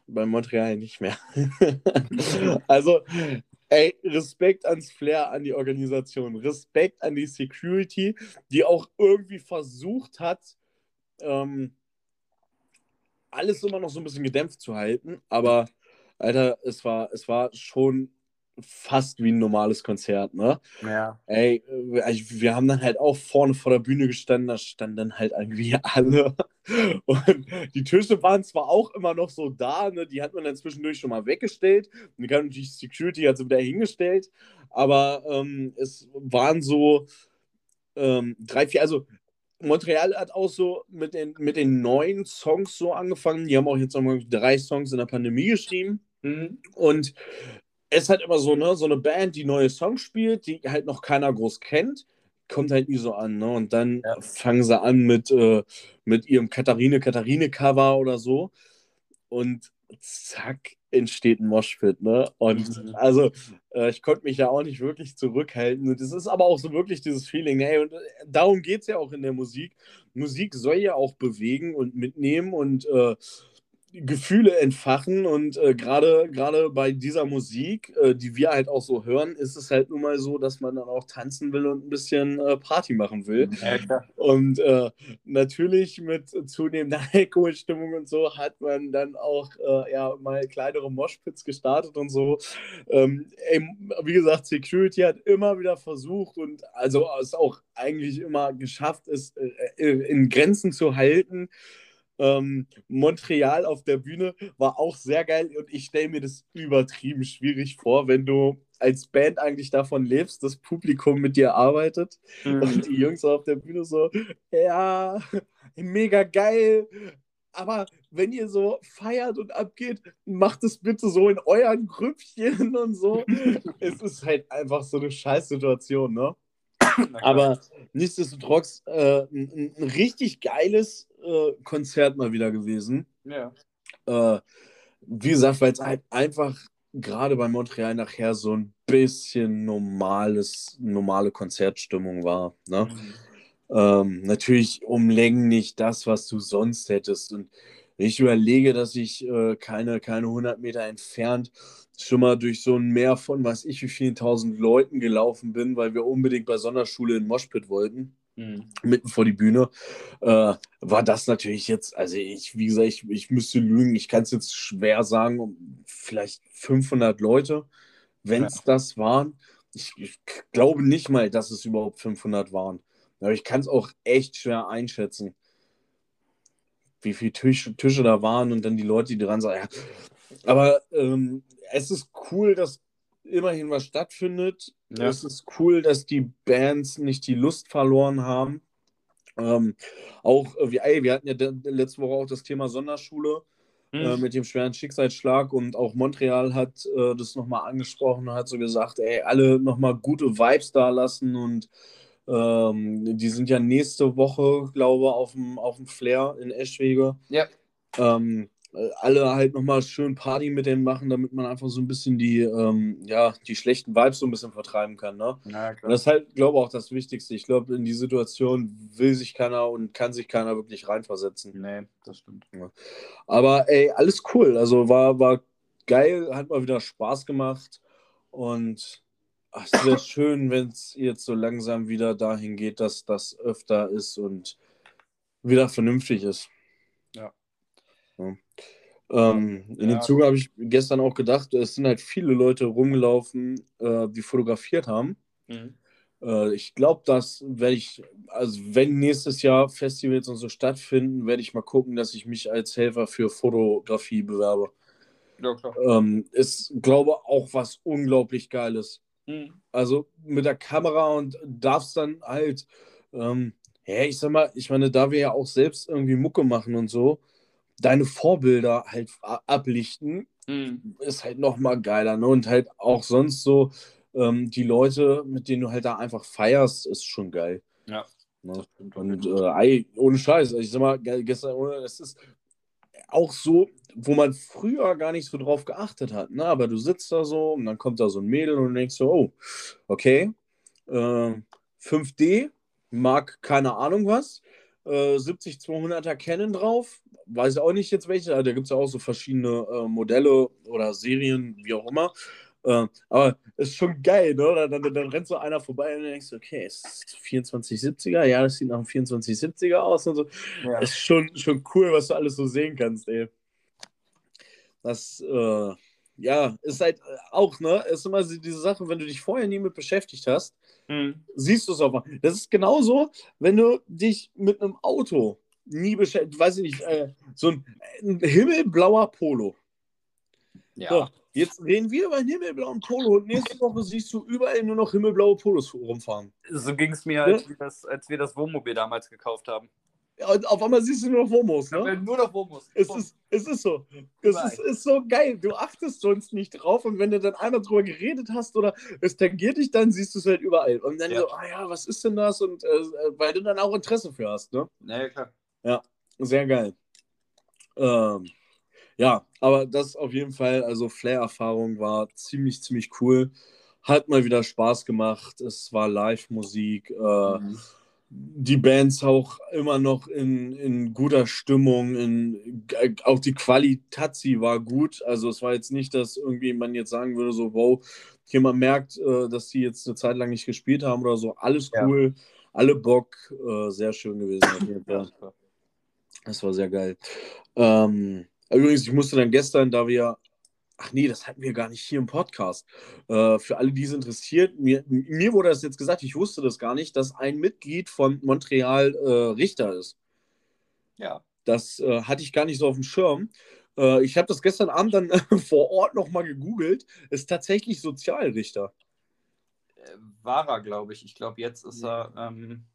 Bei Montreal nicht mehr. (laughs) also, Ey, Respekt ans Flair, an die Organisation, Respekt an die Security, die auch irgendwie versucht hat, ähm, alles immer noch so ein bisschen gedämpft zu halten. Aber, Alter, es war, es war schon fast wie ein normales Konzert, ne? Ja. Ey, äh, wir haben dann halt auch vorne vor der Bühne gestanden, da standen dann halt irgendwie (laughs) alle. Und die Tische waren zwar auch immer noch so da, ne? Die hat man dann zwischendurch schon mal weggestellt. Und die kam natürlich Security hat sie wieder hingestellt. Aber ähm, es waren so ähm, drei, vier, also Montreal hat auch so mit den, mit den neuen Songs so angefangen. Die haben auch jetzt nochmal drei Songs in der Pandemie geschrieben. Mhm. Und ist halt immer so, ne, so eine Band, die neue Songs spielt, die halt noch keiner groß kennt. kommt halt nie so an. Ne? Und dann ja. fangen sie an mit, äh, mit ihrem Katharine-Katharine-Cover oder so. Und zack, entsteht ein Moshpit, ne? Und mhm. also, äh, ich konnte mich ja auch nicht wirklich zurückhalten. Und es ist aber auch so wirklich dieses Feeling, hey, und äh, darum geht es ja auch in der Musik. Musik soll ja auch bewegen und mitnehmen und äh, Gefühle entfachen und äh, gerade gerade bei dieser Musik, äh, die wir halt auch so hören, ist es halt nun mal so, dass man dann auch tanzen will und ein bisschen äh, Party machen will. Ja, und äh, natürlich mit zunehmender (laughs) Alkoholstimmung und so hat man dann auch äh, ja mal kleinere Moshpits gestartet und so. Ähm, ey, wie gesagt, Security hat immer wieder versucht und also es auch eigentlich immer geschafft, es äh, in Grenzen zu halten. Ähm, Montreal auf der Bühne war auch sehr geil und ich stelle mir das übertrieben schwierig vor, wenn du als Band eigentlich davon lebst, das Publikum mit dir arbeitet mhm. und die Jungs auf der Bühne so, ja, mega geil, aber wenn ihr so feiert und abgeht, macht es bitte so in euren Grüppchen und so. (laughs) es ist halt einfach so eine Scheißsituation, ne? (laughs) Aber nichtsdestotrotz äh, ein, ein, richtig geiles äh, Konzert mal wieder gewesen. Ja. Äh, wie gesagt, weil es halt einfach gerade bei Montreal nachher so ein bisschen normales, normale Konzertstimmung war. Ne? Mhm. Ähm, natürlich um Längen nicht das, was du sonst hättest. Und ich überlege, dass ich äh, keine, keine 100 Meter entfernt schon mal durch so ein Meer von weiß ich wie vielen tausend Leuten gelaufen bin, weil wir unbedingt bei Sonderschule in Moshpit wollten, mhm. mitten vor die Bühne, äh, war das natürlich jetzt, also ich, wie gesagt, ich, ich müsste lügen, ich kann es jetzt schwer sagen, vielleicht 500 Leute, wenn es ja. das waren. Ich, ich, glaube nicht mal, dass es überhaupt 500 waren. Aber ich kann es auch echt schwer einschätzen wie viele Tisch, Tische da waren und dann die Leute, die dran sagen. Ja. Aber ähm, es ist cool, dass immerhin was stattfindet. Ja. Es ist cool, dass die Bands nicht die Lust verloren haben. Ähm, auch, äh, wir, ey, wir hatten ja letzte Woche auch das Thema Sonderschule hm. äh, mit dem schweren Schicksalsschlag und auch Montreal hat äh, das nochmal angesprochen und hat so gesagt, ey, alle nochmal gute Vibes da lassen und ähm, die sind ja nächste Woche, glaube ich, auf dem, auf dem Flair in Eschwege. Ja. Ähm, alle halt nochmal schön Party mit denen machen, damit man einfach so ein bisschen die, ähm, ja, die schlechten Vibes so ein bisschen vertreiben kann. Ne? Ja, und das ist halt, glaube ich, auch das Wichtigste. Ich glaube, in die Situation will sich keiner und kann sich keiner wirklich reinversetzen. Nee, das stimmt. Ja. Aber ey, alles cool. Also war, war geil, hat mal wieder Spaß gemacht und es wäre schön, wenn es jetzt so langsam wieder dahin geht, dass das öfter ist und wieder vernünftig ist. Ja. ja. Ähm, in ja. dem Zuge habe ich gestern auch gedacht, es sind halt viele Leute rumgelaufen, äh, die fotografiert haben. Mhm. Äh, ich glaube, das werde ich, also wenn nächstes Jahr Festivals und so stattfinden, werde ich mal gucken, dass ich mich als Helfer für Fotografie bewerbe. Ja, klar. Ähm, ist, glaube ich, auch was unglaublich Geiles. Mhm. Also mit der Kamera und darfst dann halt, ähm, ja, ich sag mal, ich meine, da wir ja auch selbst irgendwie Mucke machen und so, deine Vorbilder halt ablichten, mhm. ist halt nochmal geiler. Ne? Und halt auch sonst so ähm, die Leute, mit denen du halt da einfach feierst, ist schon geil. Ja. Ne? Und äh, ohne Scheiß, ich sag mal, gestern, es ist auch so, wo man früher gar nicht so drauf geachtet hat. Ne? Aber du sitzt da so und dann kommt da so ein Mädel und denkst so, oh, okay, äh, 5D, mag keine Ahnung was, äh, 70-200er Canon drauf, weiß auch nicht jetzt welche, da gibt es ja auch so verschiedene äh, Modelle oder Serien, wie auch immer. Äh, aber ist schon geil, ne? Dann, dann, dann, rennt so einer vorbei und denkst, okay, ist 2470er? Ja, das sieht nach einem 2470er aus und so. Ja. Ist schon, schon cool, was du alles so sehen kannst, ey. Das, äh, ja, ist halt auch, ne? Ist immer diese Sache, wenn du dich vorher nie mit beschäftigt hast, mhm. siehst du es auch mal. Das ist genauso, wenn du dich mit einem Auto nie beschäftigt, weiß ich nicht, äh, so ein, ein himmelblauer Polo. Ja. So, Jetzt reden wir über einen himmelblauen Polo und nächste Woche siehst du überall nur noch himmelblaue Polos rumfahren. So ging es mir, als, ja? wir das, als wir das Wohnmobil damals gekauft haben. Und auf einmal siehst du nur noch Womos, ne? Nur noch Womos. Es ist, es ist so. Es ist, ist so geil. Du achtest sonst nicht drauf und wenn du dann einmal drüber geredet hast oder es tangiert dich, dann siehst du es halt überall. Und dann ja. so, ah ja, was ist denn das? Und äh, weil du dann auch Interesse für hast, ne? Ja, klar. Ja, sehr geil. Ähm, ja, aber das auf jeden Fall, also Flair-Erfahrung war ziemlich, ziemlich cool. Hat mal wieder Spaß gemacht. Es war Live-Musik. Äh, mhm die Bands auch immer noch in, in guter Stimmung, in, auch die Qualität war gut. Also es war jetzt nicht, dass irgendwie man jetzt sagen würde, so, wow, hier man merkt, äh, dass die jetzt eine Zeit lang nicht gespielt haben oder so. Alles cool, ja. alle Bock, äh, sehr schön gewesen. das war sehr geil. Ähm, übrigens, ich musste dann gestern, da wir Ach nee, das hatten wir gar nicht hier im Podcast. Äh, für alle, die es interessiert, mir, mir, wurde das jetzt gesagt, ich wusste das gar nicht, dass ein Mitglied von Montreal äh, Richter ist. Ja. Das äh, hatte ich gar nicht so auf dem Schirm. Äh, ich habe das gestern Abend dann (laughs) vor Ort nochmal gegoogelt. Ist tatsächlich Sozialrichter. Äh, war er, glaube ich. Ich glaube, jetzt ist er. Ähm,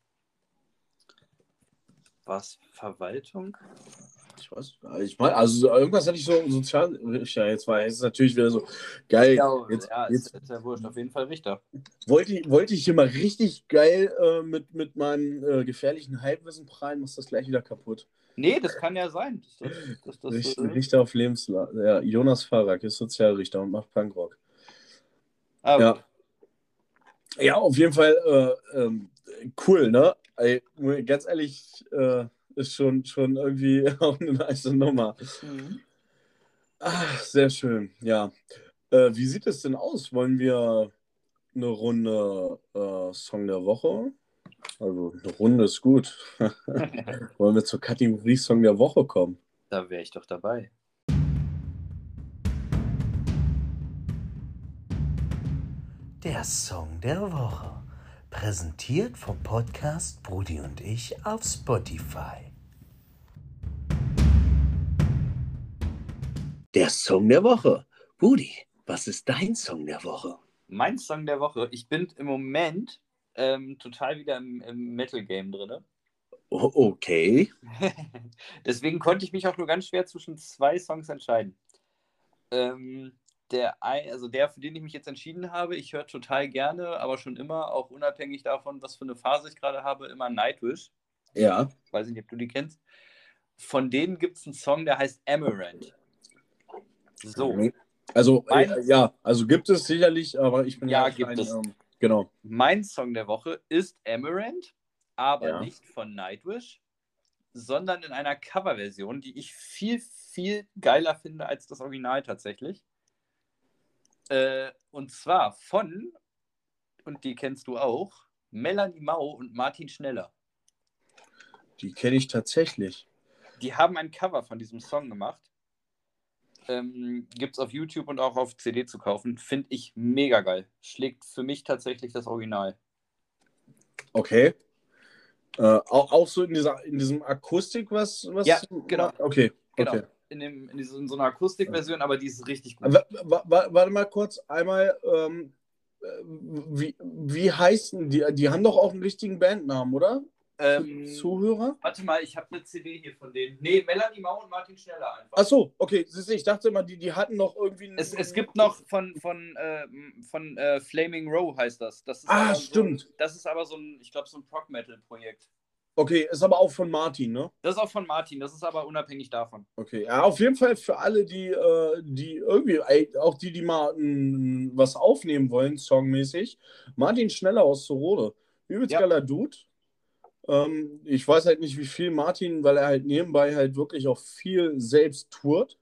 was? Verwaltung? Ich weiß, ich meine, also irgendwas hatte ich so sozial. Ja, jetzt war es natürlich wieder so geil. Ja, jetzt, ja jetzt, ist ja wurscht, auf jeden Fall Richter. Wollte, wollte ich hier mal richtig geil äh, mit, mit meinem äh, gefährlichen Halbwissen prallen, muss das gleich wieder kaputt. Nee, das kann ja sein. Das, das, das, Richter, äh, Richter auf Lebenslage. Ja, Jonas Farak ist Sozialrichter und macht Punkrock. Ah, ja. ja, auf jeden Fall äh, ähm, cool, ne? Ey, ganz ehrlich, äh, ist schon, schon irgendwie (laughs) auch eine nice Nummer. Mhm. Ach, sehr schön, ja. Äh, wie sieht es denn aus? Wollen wir eine Runde äh, Song der Woche? Also eine Runde ist gut. (laughs) Wollen wir zur Kategorie Song der Woche kommen? Da wäre ich doch dabei. Der Song der Woche. Präsentiert vom Podcast Brudi und ich auf Spotify. Der Song der Woche. Brudi, was ist dein Song der Woche? Mein Song der Woche. Ich bin im Moment ähm, total wieder im, im Metal-Game drin. Okay. (laughs) Deswegen konnte ich mich auch nur ganz schwer zwischen zwei Songs entscheiden. Ähm, der, also der, für den ich mich jetzt entschieden habe, ich höre total gerne, aber schon immer, auch unabhängig davon, was für eine Phase ich gerade habe, immer Nightwish. Ja. Ich weiß nicht, ob du die kennst. Von denen gibt es einen Song, der heißt Amaranth. So. Also, äh, ja, also gibt es sicherlich, aber ich bin ja, ja gibt ein, es. Ähm, genau. Mein Song der Woche ist Amaranth, aber ja. nicht von Nightwish, sondern in einer Coverversion, die ich viel, viel geiler finde als das Original tatsächlich. Äh, und zwar von, und die kennst du auch, Melanie Mau und Martin Schneller. Die kenne ich tatsächlich. Die haben ein Cover von diesem Song gemacht. Ähm, Gibt es auf YouTube und auch auf CD zu kaufen. Finde ich mega geil. Schlägt für mich tatsächlich das Original. Okay. Äh, auch, auch so in, dieser, in diesem Akustik, was, was. Ja, genau. Okay. Genau. Okay in, dem, in, diesem, in so einer Akustikversion, aber die ist richtig gut. Warte mal kurz, einmal, ähm, wie, wie heißen die? Die haben doch auch einen richtigen Bandnamen, oder? Ähm, Zuhörer? Warte mal, ich habe eine CD hier von denen. Nee, Melanie Mau und Martin Schneller einfach. Ach so, okay. Ich dachte immer, die, die hatten noch irgendwie. Einen, es, es gibt noch von, von, äh, von äh, Flaming Row heißt das. das ist ah, stimmt. So das ist aber so ein, ich glaube, so ein Prog-Metal-Projekt. Okay, ist aber auch von Martin, ne? Das ist auch von Martin, das ist aber unabhängig davon. Okay, ja, auf jeden Fall für alle, die, äh, die irgendwie, auch die, die mal m, was aufnehmen wollen, songmäßig. Martin Schneller aus Zorode. Übelst ja. geiler Dude. Ähm, ich weiß halt nicht, wie viel Martin, weil er halt nebenbei halt wirklich auch viel selbst tourt,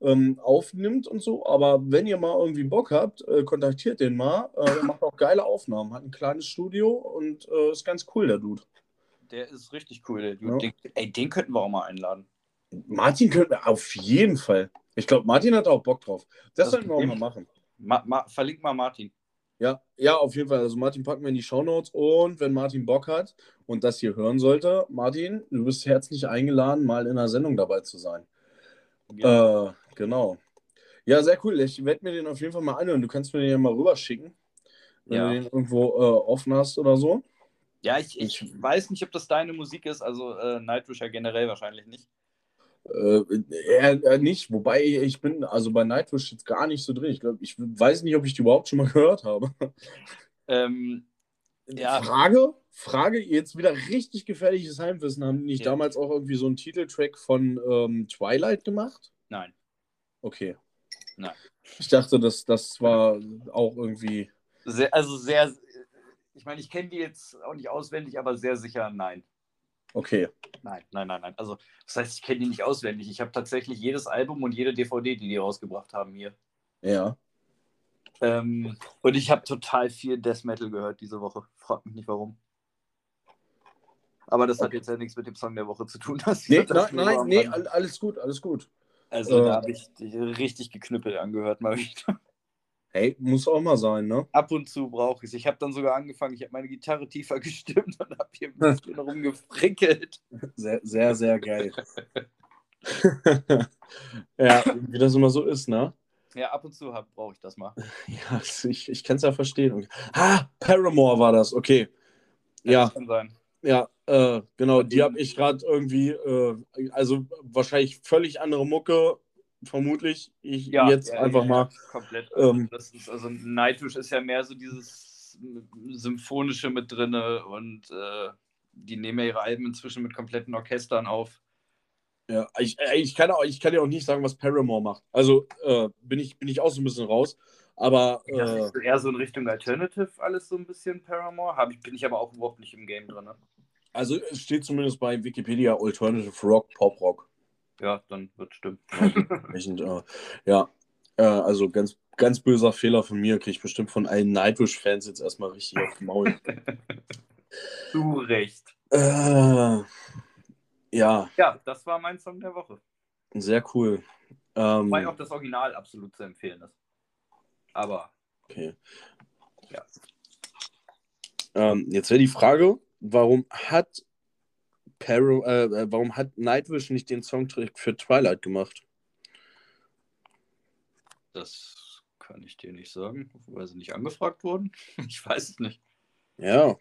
ähm, aufnimmt und so. Aber wenn ihr mal irgendwie Bock habt, äh, kontaktiert den mal. Äh, er macht auch geile Aufnahmen, hat ein kleines Studio und äh, ist ganz cool, der Dude. Der ist richtig cool, der Dude. Ja. Den, ey, den könnten wir auch mal einladen. Martin könnten wir auf jeden Fall. Ich glaube, Martin hat auch Bock drauf. Das, das sollten wir auch mal machen. Ma, ma, verlink mal Martin. Ja, ja, auf jeden Fall. Also Martin packen wir in die Shownotes und wenn Martin Bock hat und das hier hören sollte, Martin, du bist herzlich eingeladen, mal in einer Sendung dabei zu sein. Ja. Äh, genau. Ja, sehr cool. Ich werde mir den auf jeden Fall mal anhören. Du kannst mir den ja mal rüberschicken, wenn ja. du den irgendwo äh, offen hast oder so. Ja, ich, ich weiß nicht, ob das deine Musik ist, also äh, Nightwish ja generell wahrscheinlich nicht. Äh, eher, eher, nicht, wobei ich bin also bei Nightwish jetzt gar nicht so drin. Ich glaube, ich weiß nicht, ob ich die überhaupt schon mal gehört habe. Ähm, ja. Frage, Frage, jetzt wieder richtig gefährliches Heimwissen. Haben die nicht ja. damals auch irgendwie so einen Titeltrack von ähm, Twilight gemacht? Nein. Okay. Nein. Ich dachte, das, das war auch irgendwie. Sehr, also sehr, ich meine, ich kenne die jetzt auch nicht auswendig, aber sehr sicher nein. Okay. Nein, nein, nein, nein. Also, das heißt, ich kenne die nicht auswendig. Ich habe tatsächlich jedes Album und jede DVD, die die rausgebracht haben, hier. Ja. Ähm, und ich habe total viel Death Metal gehört diese Woche. Frag mich nicht warum. Aber das okay. hat jetzt ja nichts mit dem Song der Woche zu tun. (laughs) nee, nein, nein, nee, alles gut, alles gut. Also, äh, da habe ich richtig geknüppelt angehört mal wieder. Hey, muss auch mal sein, ne? Ab und zu brauche ich es. Ich habe dann sogar angefangen, ich habe meine Gitarre tiefer (laughs) gestimmt und habe hier ein bisschen (laughs) rumgefrickelt. Sehr, sehr, sehr geil. (laughs) ja, wie das immer so ist, ne? Ja, ab und zu brauche ich das mal. Ja, ich, ich kann es ja verstehen. Ah, Paramore war das, okay. Ja. ja. Das kann sein. Ja, äh, genau, die habe ich gerade irgendwie, äh, also wahrscheinlich völlig andere Mucke, vermutlich. Ich ja, jetzt ja, einfach ja, mal. Komplett. Also, ähm, das ist, also Nightwish ist ja mehr so dieses Symphonische mit drin und äh, die nehmen ja ihre Alben inzwischen mit kompletten Orchestern auf. Ja, ich, äh, ich, kann, auch, ich kann ja auch nicht sagen, was Paramore macht. Also äh, bin, ich, bin ich auch so ein bisschen raus. Aber. Äh, das ist eher so in Richtung Alternative alles so ein bisschen Paramore. Hab ich, bin ich aber auch überhaupt nicht im Game drin. Also es steht zumindest bei Wikipedia Alternative Rock, Pop Rock. Ja, dann wird es stimmen. (laughs) äh, ja, äh, also ganz, ganz böser Fehler von mir, kriege ich bestimmt von allen Nightwish-Fans jetzt erstmal richtig auf den Maul. (laughs) Zu Recht. Äh, ja. Ja, das war mein Song der Woche. Sehr cool. Ähm, Wobei auch das Original absolut zu empfehlen ist. Aber. Okay. Ja. Ähm, jetzt wäre die Frage, warum hat Paro, äh, äh, warum hat Nightwish nicht den Songtrack für Twilight gemacht? Das kann ich dir nicht sagen, weil sie nicht angefragt wurden. (laughs) Ich weiß es nicht. Ja,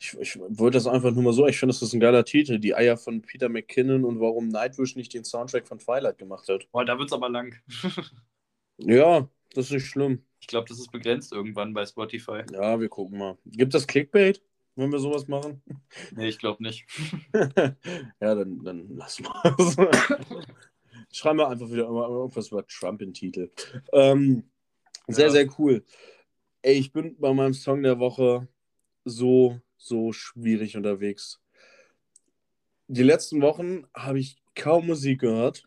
ich, ich wollte das einfach nur mal so. Ich finde, das ist ein geiler Titel. Die Eier von Peter McKinnon und warum Nightwish nicht den Soundtrack von Twilight gemacht hat. Boah, da wird es aber lang. (laughs) ja, das ist nicht schlimm. Ich glaube, das ist begrenzt irgendwann bei Spotify. Ja, wir gucken mal. Gibt das Clickbait? Wenn wir sowas machen? Nee, ich glaube nicht. (laughs) ja, dann, dann lass mal. Schreiben wir einfach wieder irgendwas über Trump in Titel. Ähm, sehr, ja. sehr cool. Ey, ich bin bei meinem Song der Woche so, so schwierig unterwegs. Die letzten Wochen habe ich kaum Musik gehört.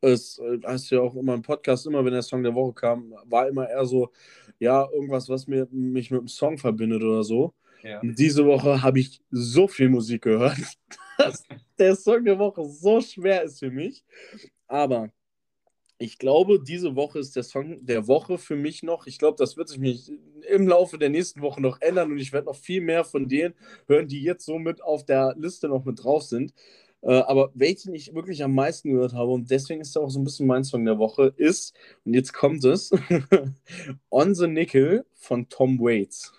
Es äh, hast du ja auch immer im Podcast, immer wenn der Song der Woche kam, war immer eher so, ja, irgendwas, was mir, mich mit dem Song verbindet oder so. Ja. Diese Woche habe ich so viel Musik gehört, (laughs) dass der Song der Woche so schwer ist für mich. Aber ich glaube, diese Woche ist der Song der Woche für mich noch. Ich glaube, das wird sich im Laufe der nächsten Woche noch ändern und ich werde noch viel mehr von denen hören, die jetzt so mit auf der Liste noch mit drauf sind. Äh, aber welchen ich wirklich am meisten gehört habe und deswegen ist er auch so ein bisschen mein Song der Woche, ist, und jetzt kommt es, (laughs) On the Nickel von Tom Waits.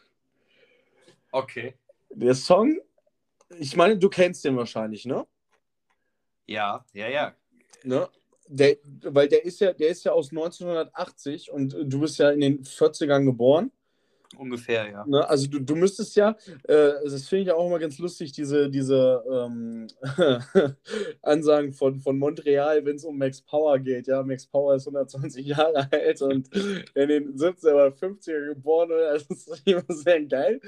Okay. Der Song, ich meine, du kennst den wahrscheinlich, ne? Ja, ja, ja. Ne? Der, weil der ist ja, der ist ja aus 1980 und du bist ja in den 40ern geboren. Ungefähr, ja. Ne? Also du, du müsstest ja, äh, das finde ich ja auch immer ganz lustig, diese, diese ähm, (laughs) Ansagen von, von Montreal, wenn es um Max Power geht. Ja, Max Power ist 120 (laughs) Jahre alt und in den 70er oder 50er geboren. Das ist (laughs) immer sehr geil.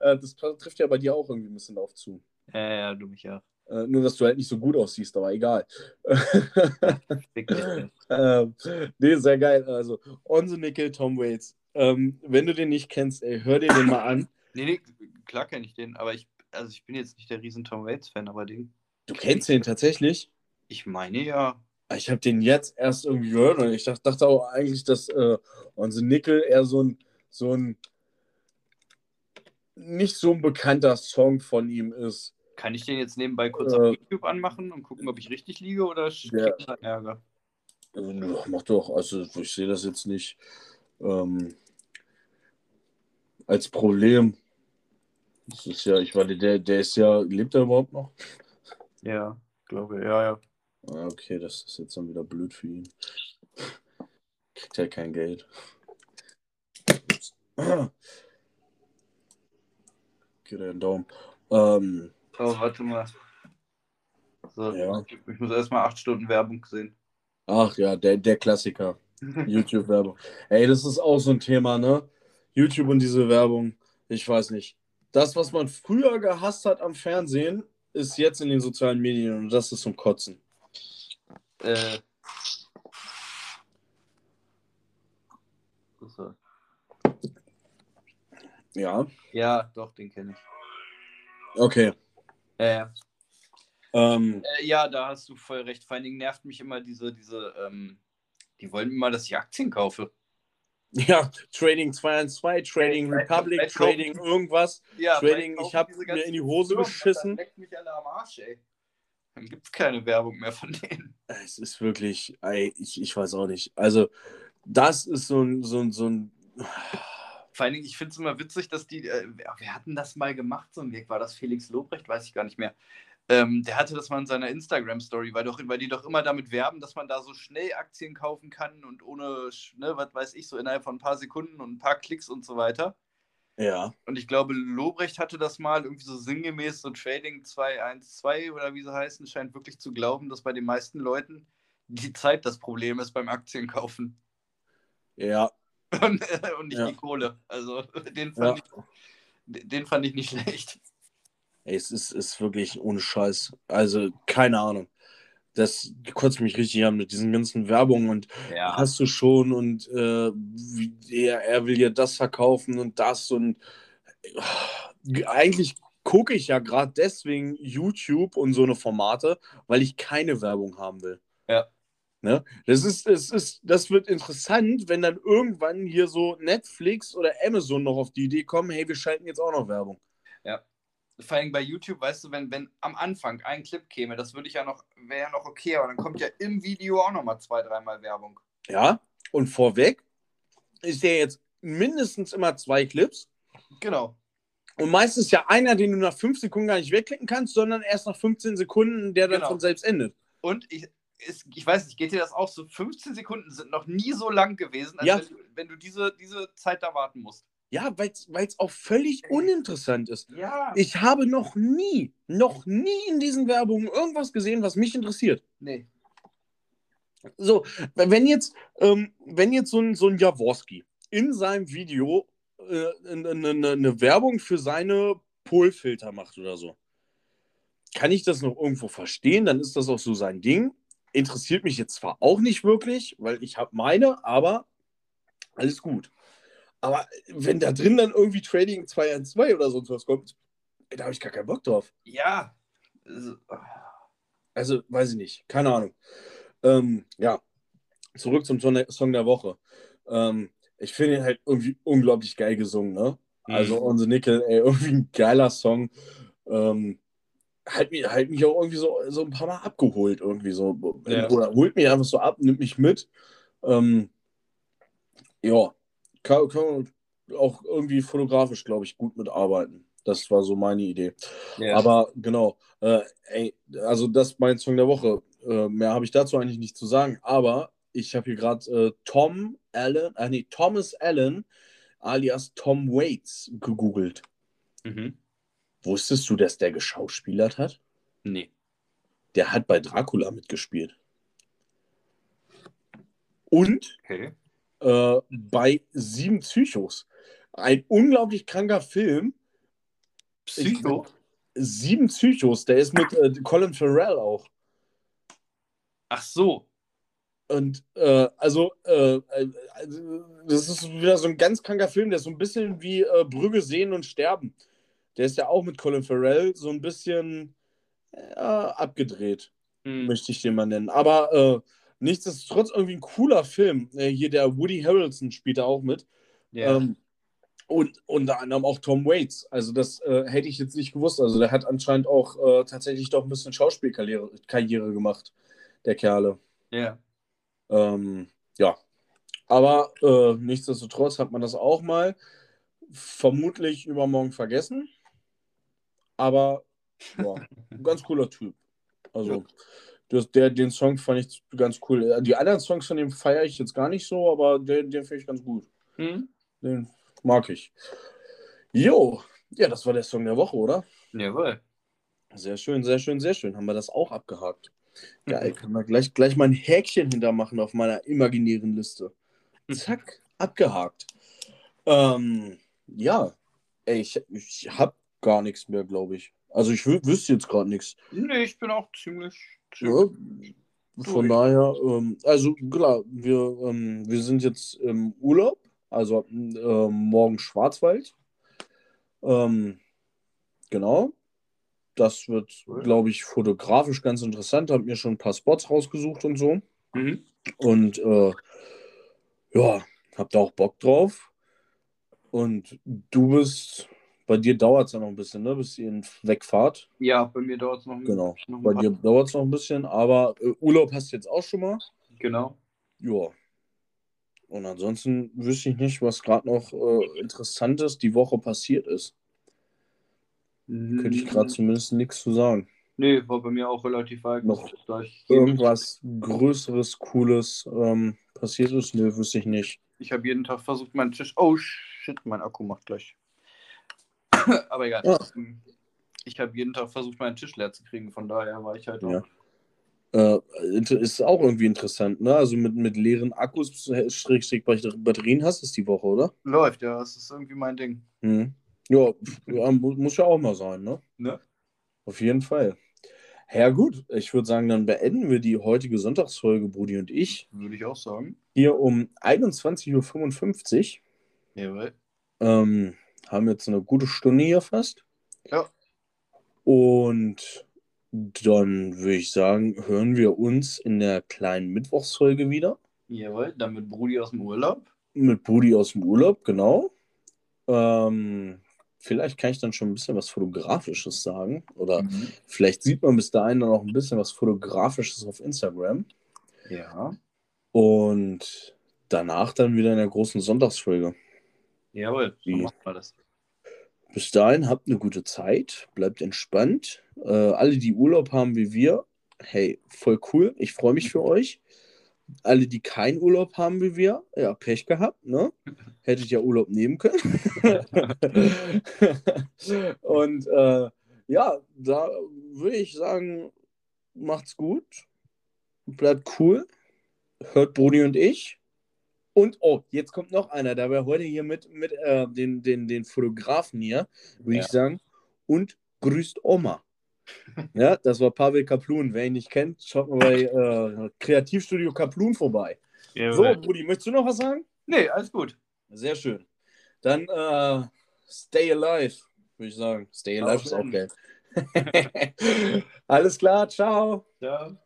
Äh, das trifft ja bei dir auch irgendwie ein bisschen auf zu. Ja, ja, du mich ja. Äh, nur, dass du halt nicht so gut aussiehst, aber egal. äh, nee, sehr geil. Also, On the Nickel, Tom Waits. Ähm, wenn du den nicht kennst, ey, hör dir den mal an. (laughs) nee, nee, klar kenne ich den, aber ich, also ich bin jetzt nicht der riesen Tom Waits-Fan, aber den. Du kennst den tatsächlich? Ich meine ja. Ich habe den jetzt erst irgendwie gehört und ich dachte, auch eigentlich, dass äh, the Nickel eher so ein, so ein nicht so ein bekannter Song von ihm ist. Kann ich den jetzt nebenbei kurz äh, auf YouTube anmachen und gucken, ob ich richtig liege oder ja. Ärger? Also, mach doch, also ich sehe das jetzt nicht. Ähm, als Problem. Das ist ja, ich war der, der ist ja, lebt er überhaupt noch? Ja, glaube, ja, ja. Ah, okay, das ist jetzt dann wieder blöd für ihn. Kriegt ja kein Geld. Geht er den Daumen. Ähm, oh, warte mal. So, Ja. Ich muss erstmal acht Stunden Werbung sehen. ach ja, der, der Klassiker. (laughs) YouTube-Werbung. Ey, das ist auch so ein Thema, ne? YouTube und diese Werbung, ich weiß nicht. Das, was man früher gehasst hat am Fernsehen, ist jetzt in den sozialen Medien und das ist zum Kotzen. Äh. So. Ja, Ja, doch, den kenne ich. okay. Äh, Ähm, äh, ja, da hast du voll recht. Vor allen Dingen nervt mich immer diese, diese, ähm, die wollen immer, dass ich Aktien kaufe. Ja, Trading 212, Trading Vielleicht- Republic, kaufen- Trading irgendwas. Ja, Trading, vielleicht ich habe mir in die Hose Firmen, geschissen. Das mich alle am Arsch, ey. Dann gibt's keine Werbung mehr von denen. Es ist wirklich, ey, ich, ich weiß auch nicht. Also, das ist so ein, so ein, so ein. Vor allen Dingen, ich finde es immer witzig, dass die, äh, wer, wer hat denn das mal gemacht, so ein Weg? War das Felix Lobrecht? Weiß ich gar nicht mehr. Ähm, der hatte das mal in seiner Instagram-Story, weil, doch, weil die doch immer damit werben, dass man da so schnell Aktien kaufen kann und ohne, ne, was weiß ich, so innerhalb von ein paar Sekunden und ein paar Klicks und so weiter. Ja, Und ich glaube, Lobrecht hatte das mal irgendwie so sinngemäß, so Trading 212 oder wie sie heißen, scheint wirklich zu glauben, dass bei den meisten Leuten die Zeit das Problem ist beim Aktienkaufen ja, (laughs) und, äh, und nicht Ja. die Kohle. Also (laughs) den fand, ich, den fand ich nicht (laughs) schlecht. Ey, es ist, ist wirklich ohne Scheiß. Also, keine Ahnung. Das kotzt mich richtig an mit diesen ganzen Werbungen und Ja. hast du schon und äh, wie, er, er will ja das verkaufen und das und äh, eigentlich gucke ich ja gerade deswegen YouTube und so eine Formate, weil ich keine Werbung haben will. Ja. Ne? Das ist, es ist, das wird interessant, wenn dann irgendwann hier so Netflix oder Amazon noch auf die Idee kommen, hey, wir schalten jetzt auch noch Werbung. Vor allem bei YouTube, weißt du, wenn, wenn am Anfang ein Clip käme, das würde ich ja noch, wäre ja noch okay, aber dann kommt ja im Video auch nochmal zwei, dreimal Werbung. Ja, und vorweg ist ja jetzt mindestens immer zwei Clips. Genau. Und meistens ja einer, den du nach fünf Sekunden gar nicht wegklicken kannst, sondern erst nach 15 Sekunden, der dann Genau. von selbst endet. Und ich, ist, ich weiß nicht, geht dir das auch so? 15 Sekunden sind noch nie so lang gewesen, als Ja. wenn, du, wenn du diese, diese Zeit da warten musst. Ja, weil es auch völlig uninteressant ist. Ja. Ich habe noch nie, noch nie in diesen Werbungen irgendwas gesehen, was mich interessiert. nee. So, wenn jetzt, ähm, wenn jetzt so ein, so ein Jaworski in seinem Video äh, eine, eine, eine Werbung für seine Polfilter macht oder so, kann ich das noch irgendwo verstehen, dann ist das auch so sein Ding. Interessiert mich jetzt zwar auch nicht wirklich, weil ich habe meine, aber alles gut. Aber wenn da drin dann irgendwie Trading 212 oder sonst was kommt, da habe ich gar keinen Bock drauf. Ja. Also, Also, weiß ich nicht. Keine Ahnung. Ähm, ja, zurück zum Song der, Woche. Ähm, ich finde ihn halt irgendwie unglaublich geil gesungen, ne? Also, Mhm. On the Nickel, ey, (laughs) irgendwie ein geiler Song. Ähm, halt, mich, halt mich auch irgendwie so, so ein paar Mal abgeholt, irgendwie so. Ja. Oder holt mich einfach so ab, nimmt mich mit. Ähm, ja, kann, kann man auch irgendwie fotografisch, glaube ich, gut mitarbeiten. Das war so meine Idee. ja. Aber genau, äh, ey, also das ist mein Song der Woche. Äh, mehr habe ich dazu eigentlich nicht zu sagen. Aber ich habe hier gerade äh, Tom Allen, äh, nee, Thomas Allen alias Tom Waits gegoogelt. Mhm. Wusstest du, dass der geschauspielert hat? Nee. Der hat bei Dracula mitgespielt. Und Okay. Äh, bei Sieben Psychos. Ein unglaublich kranker Film. Psycho? Sieben Psychos, der ist mit äh, Colin Farrell auch. Ach so. Und äh, also, äh, äh, das ist wieder so ein ganz kranker Film, der ist so ein bisschen wie äh, Brügge sehen und sterben. Der ist ja auch mit Colin Farrell so ein bisschen äh, abgedreht, Hm. möchte ich den mal nennen. Aber äh, nichtsdestotrotz irgendwie ein cooler Film. Äh, hier der Woody Harrelson spielt da auch mit. Ja. Ähm, und unter anderem auch Tom Waits. Also das äh, hätte ich jetzt nicht gewusst. Also der hat anscheinend auch äh, tatsächlich doch ein bisschen Schauspielkarriere Karriere gemacht, der Kerle. ja. Ähm, ja. Aber äh, nichtsdestotrotz hat man das auch mal vermutlich übermorgen vergessen. aber ja, ganz cooler Typ. Also, das, der, den Song fand ich ganz cool. Die anderen Songs von dem feiere ich jetzt gar nicht so, aber den, den finde ich ganz gut. Mhm. Den mag ich. Jo, ja, das war der Song der Woche, oder? Jawohl. Sehr schön, sehr schön, sehr schön. Haben wir das auch abgehakt. Geil, können wir gleich, gleich mal ein Häkchen hintermachen auf meiner imaginären Liste. Zack, abgehakt. Ähm, ja, ey, ich, ich habe gar nichts mehr, glaube ich. Also ich wüsste jetzt gerade nichts. Nee, ich bin auch ziemlich. Ja, von daher, ähm, also klar, wir, ähm, wir sind jetzt im Urlaub, also äh, morgen Schwarzwald. Ähm, genau. Das wird, glaube ich, fotografisch ganz interessant. Habe mir schon ein paar Spots rausgesucht und so. Mhm. Und äh, ja, hab da auch Bock drauf. Und du bist, bei dir dauert es ja noch ein bisschen, ne, bis ihr wegfahrt. Ja, bei mir dauert es noch ein bisschen. Genau, noch bei dir dauert es noch ein bisschen, aber äh, Urlaub hast du jetzt auch schon mal. Genau. Ja. Und ansonsten wüsste ich nicht, was gerade noch äh, Interessantes die Woche passiert ist. Könnte ich gerade zumindest nichts zu sagen. Nee, war bei mir auch relativ weit. Noch irgendwas Größeres, Cooles ähm, passiert ist? Nö, wüsste ich nicht. Ich habe jeden Tag versucht, meinen Tisch. Oh shit, mein Akku macht gleich. (laughs) Aber egal. Ja. Ich habe jeden Tag versucht, meinen Tisch leer zu kriegen. Von daher war ich halt auch. Ja. Äh, ist auch irgendwie interessant, ne? Also mit, mit leeren Akkus, Schrägstrich Batterien hast du es die Woche, oder? Läuft, ja. Das ist irgendwie mein Ding. Mhm. Ja, muss ja auch mal sein, ne? Ne? Auf jeden Fall. Ja, gut, ich würde sagen, dann beenden wir die heutige Sonntagsfolge, Brudi und ich. Würde ich auch sagen. Hier um 21.55 Uhr. Jawohl. Ähm, haben jetzt eine gute Stunde hier fast. Ja. Und dann würde ich sagen, hören wir uns in der kleinen Mittwochsfolge wieder. Jawohl, dann mit Brudi aus dem Urlaub. Mit Brudi aus dem Urlaub, genau. Ähm, vielleicht kann ich dann schon ein bisschen was Fotografisches sagen. Oder mhm. vielleicht sieht man bis dahin dann auch ein bisschen was Fotografisches auf Instagram. Ja. Und danach dann wieder in der großen Sonntagsfolge. Jawohl, so macht man das. Bis dahin habt eine gute Zeit, bleibt entspannt. Äh, alle, die Urlaub haben wie wir, hey, voll cool. Ich freue mich für euch. Alle, die keinen Urlaub haben wie wir, ja, Pech gehabt, ne? (laughs) Hättet ja Urlaub nehmen können. (laughs) Und äh, ja, da würde ich sagen, macht's gut, bleibt cool, hört Bruni und ich. Und oh, jetzt kommt noch einer, da wir heute hier mit, mit äh, den, den, den Fotografen hier, würde ja. ich sagen. Und grüßt Oma. (laughs) Ja, das war Pavel Kaplun. Wer ihn nicht kennt, schaut mal bei äh, Kreativstudio Kaplun vorbei. Ja, so, Brudi, möchtest du noch was sagen? Nee, alles gut. Sehr schön. Dann äh, stay alive, würde ich sagen. Stay alive ist auch geil. (laughs) alles klar, ciao. Ciao.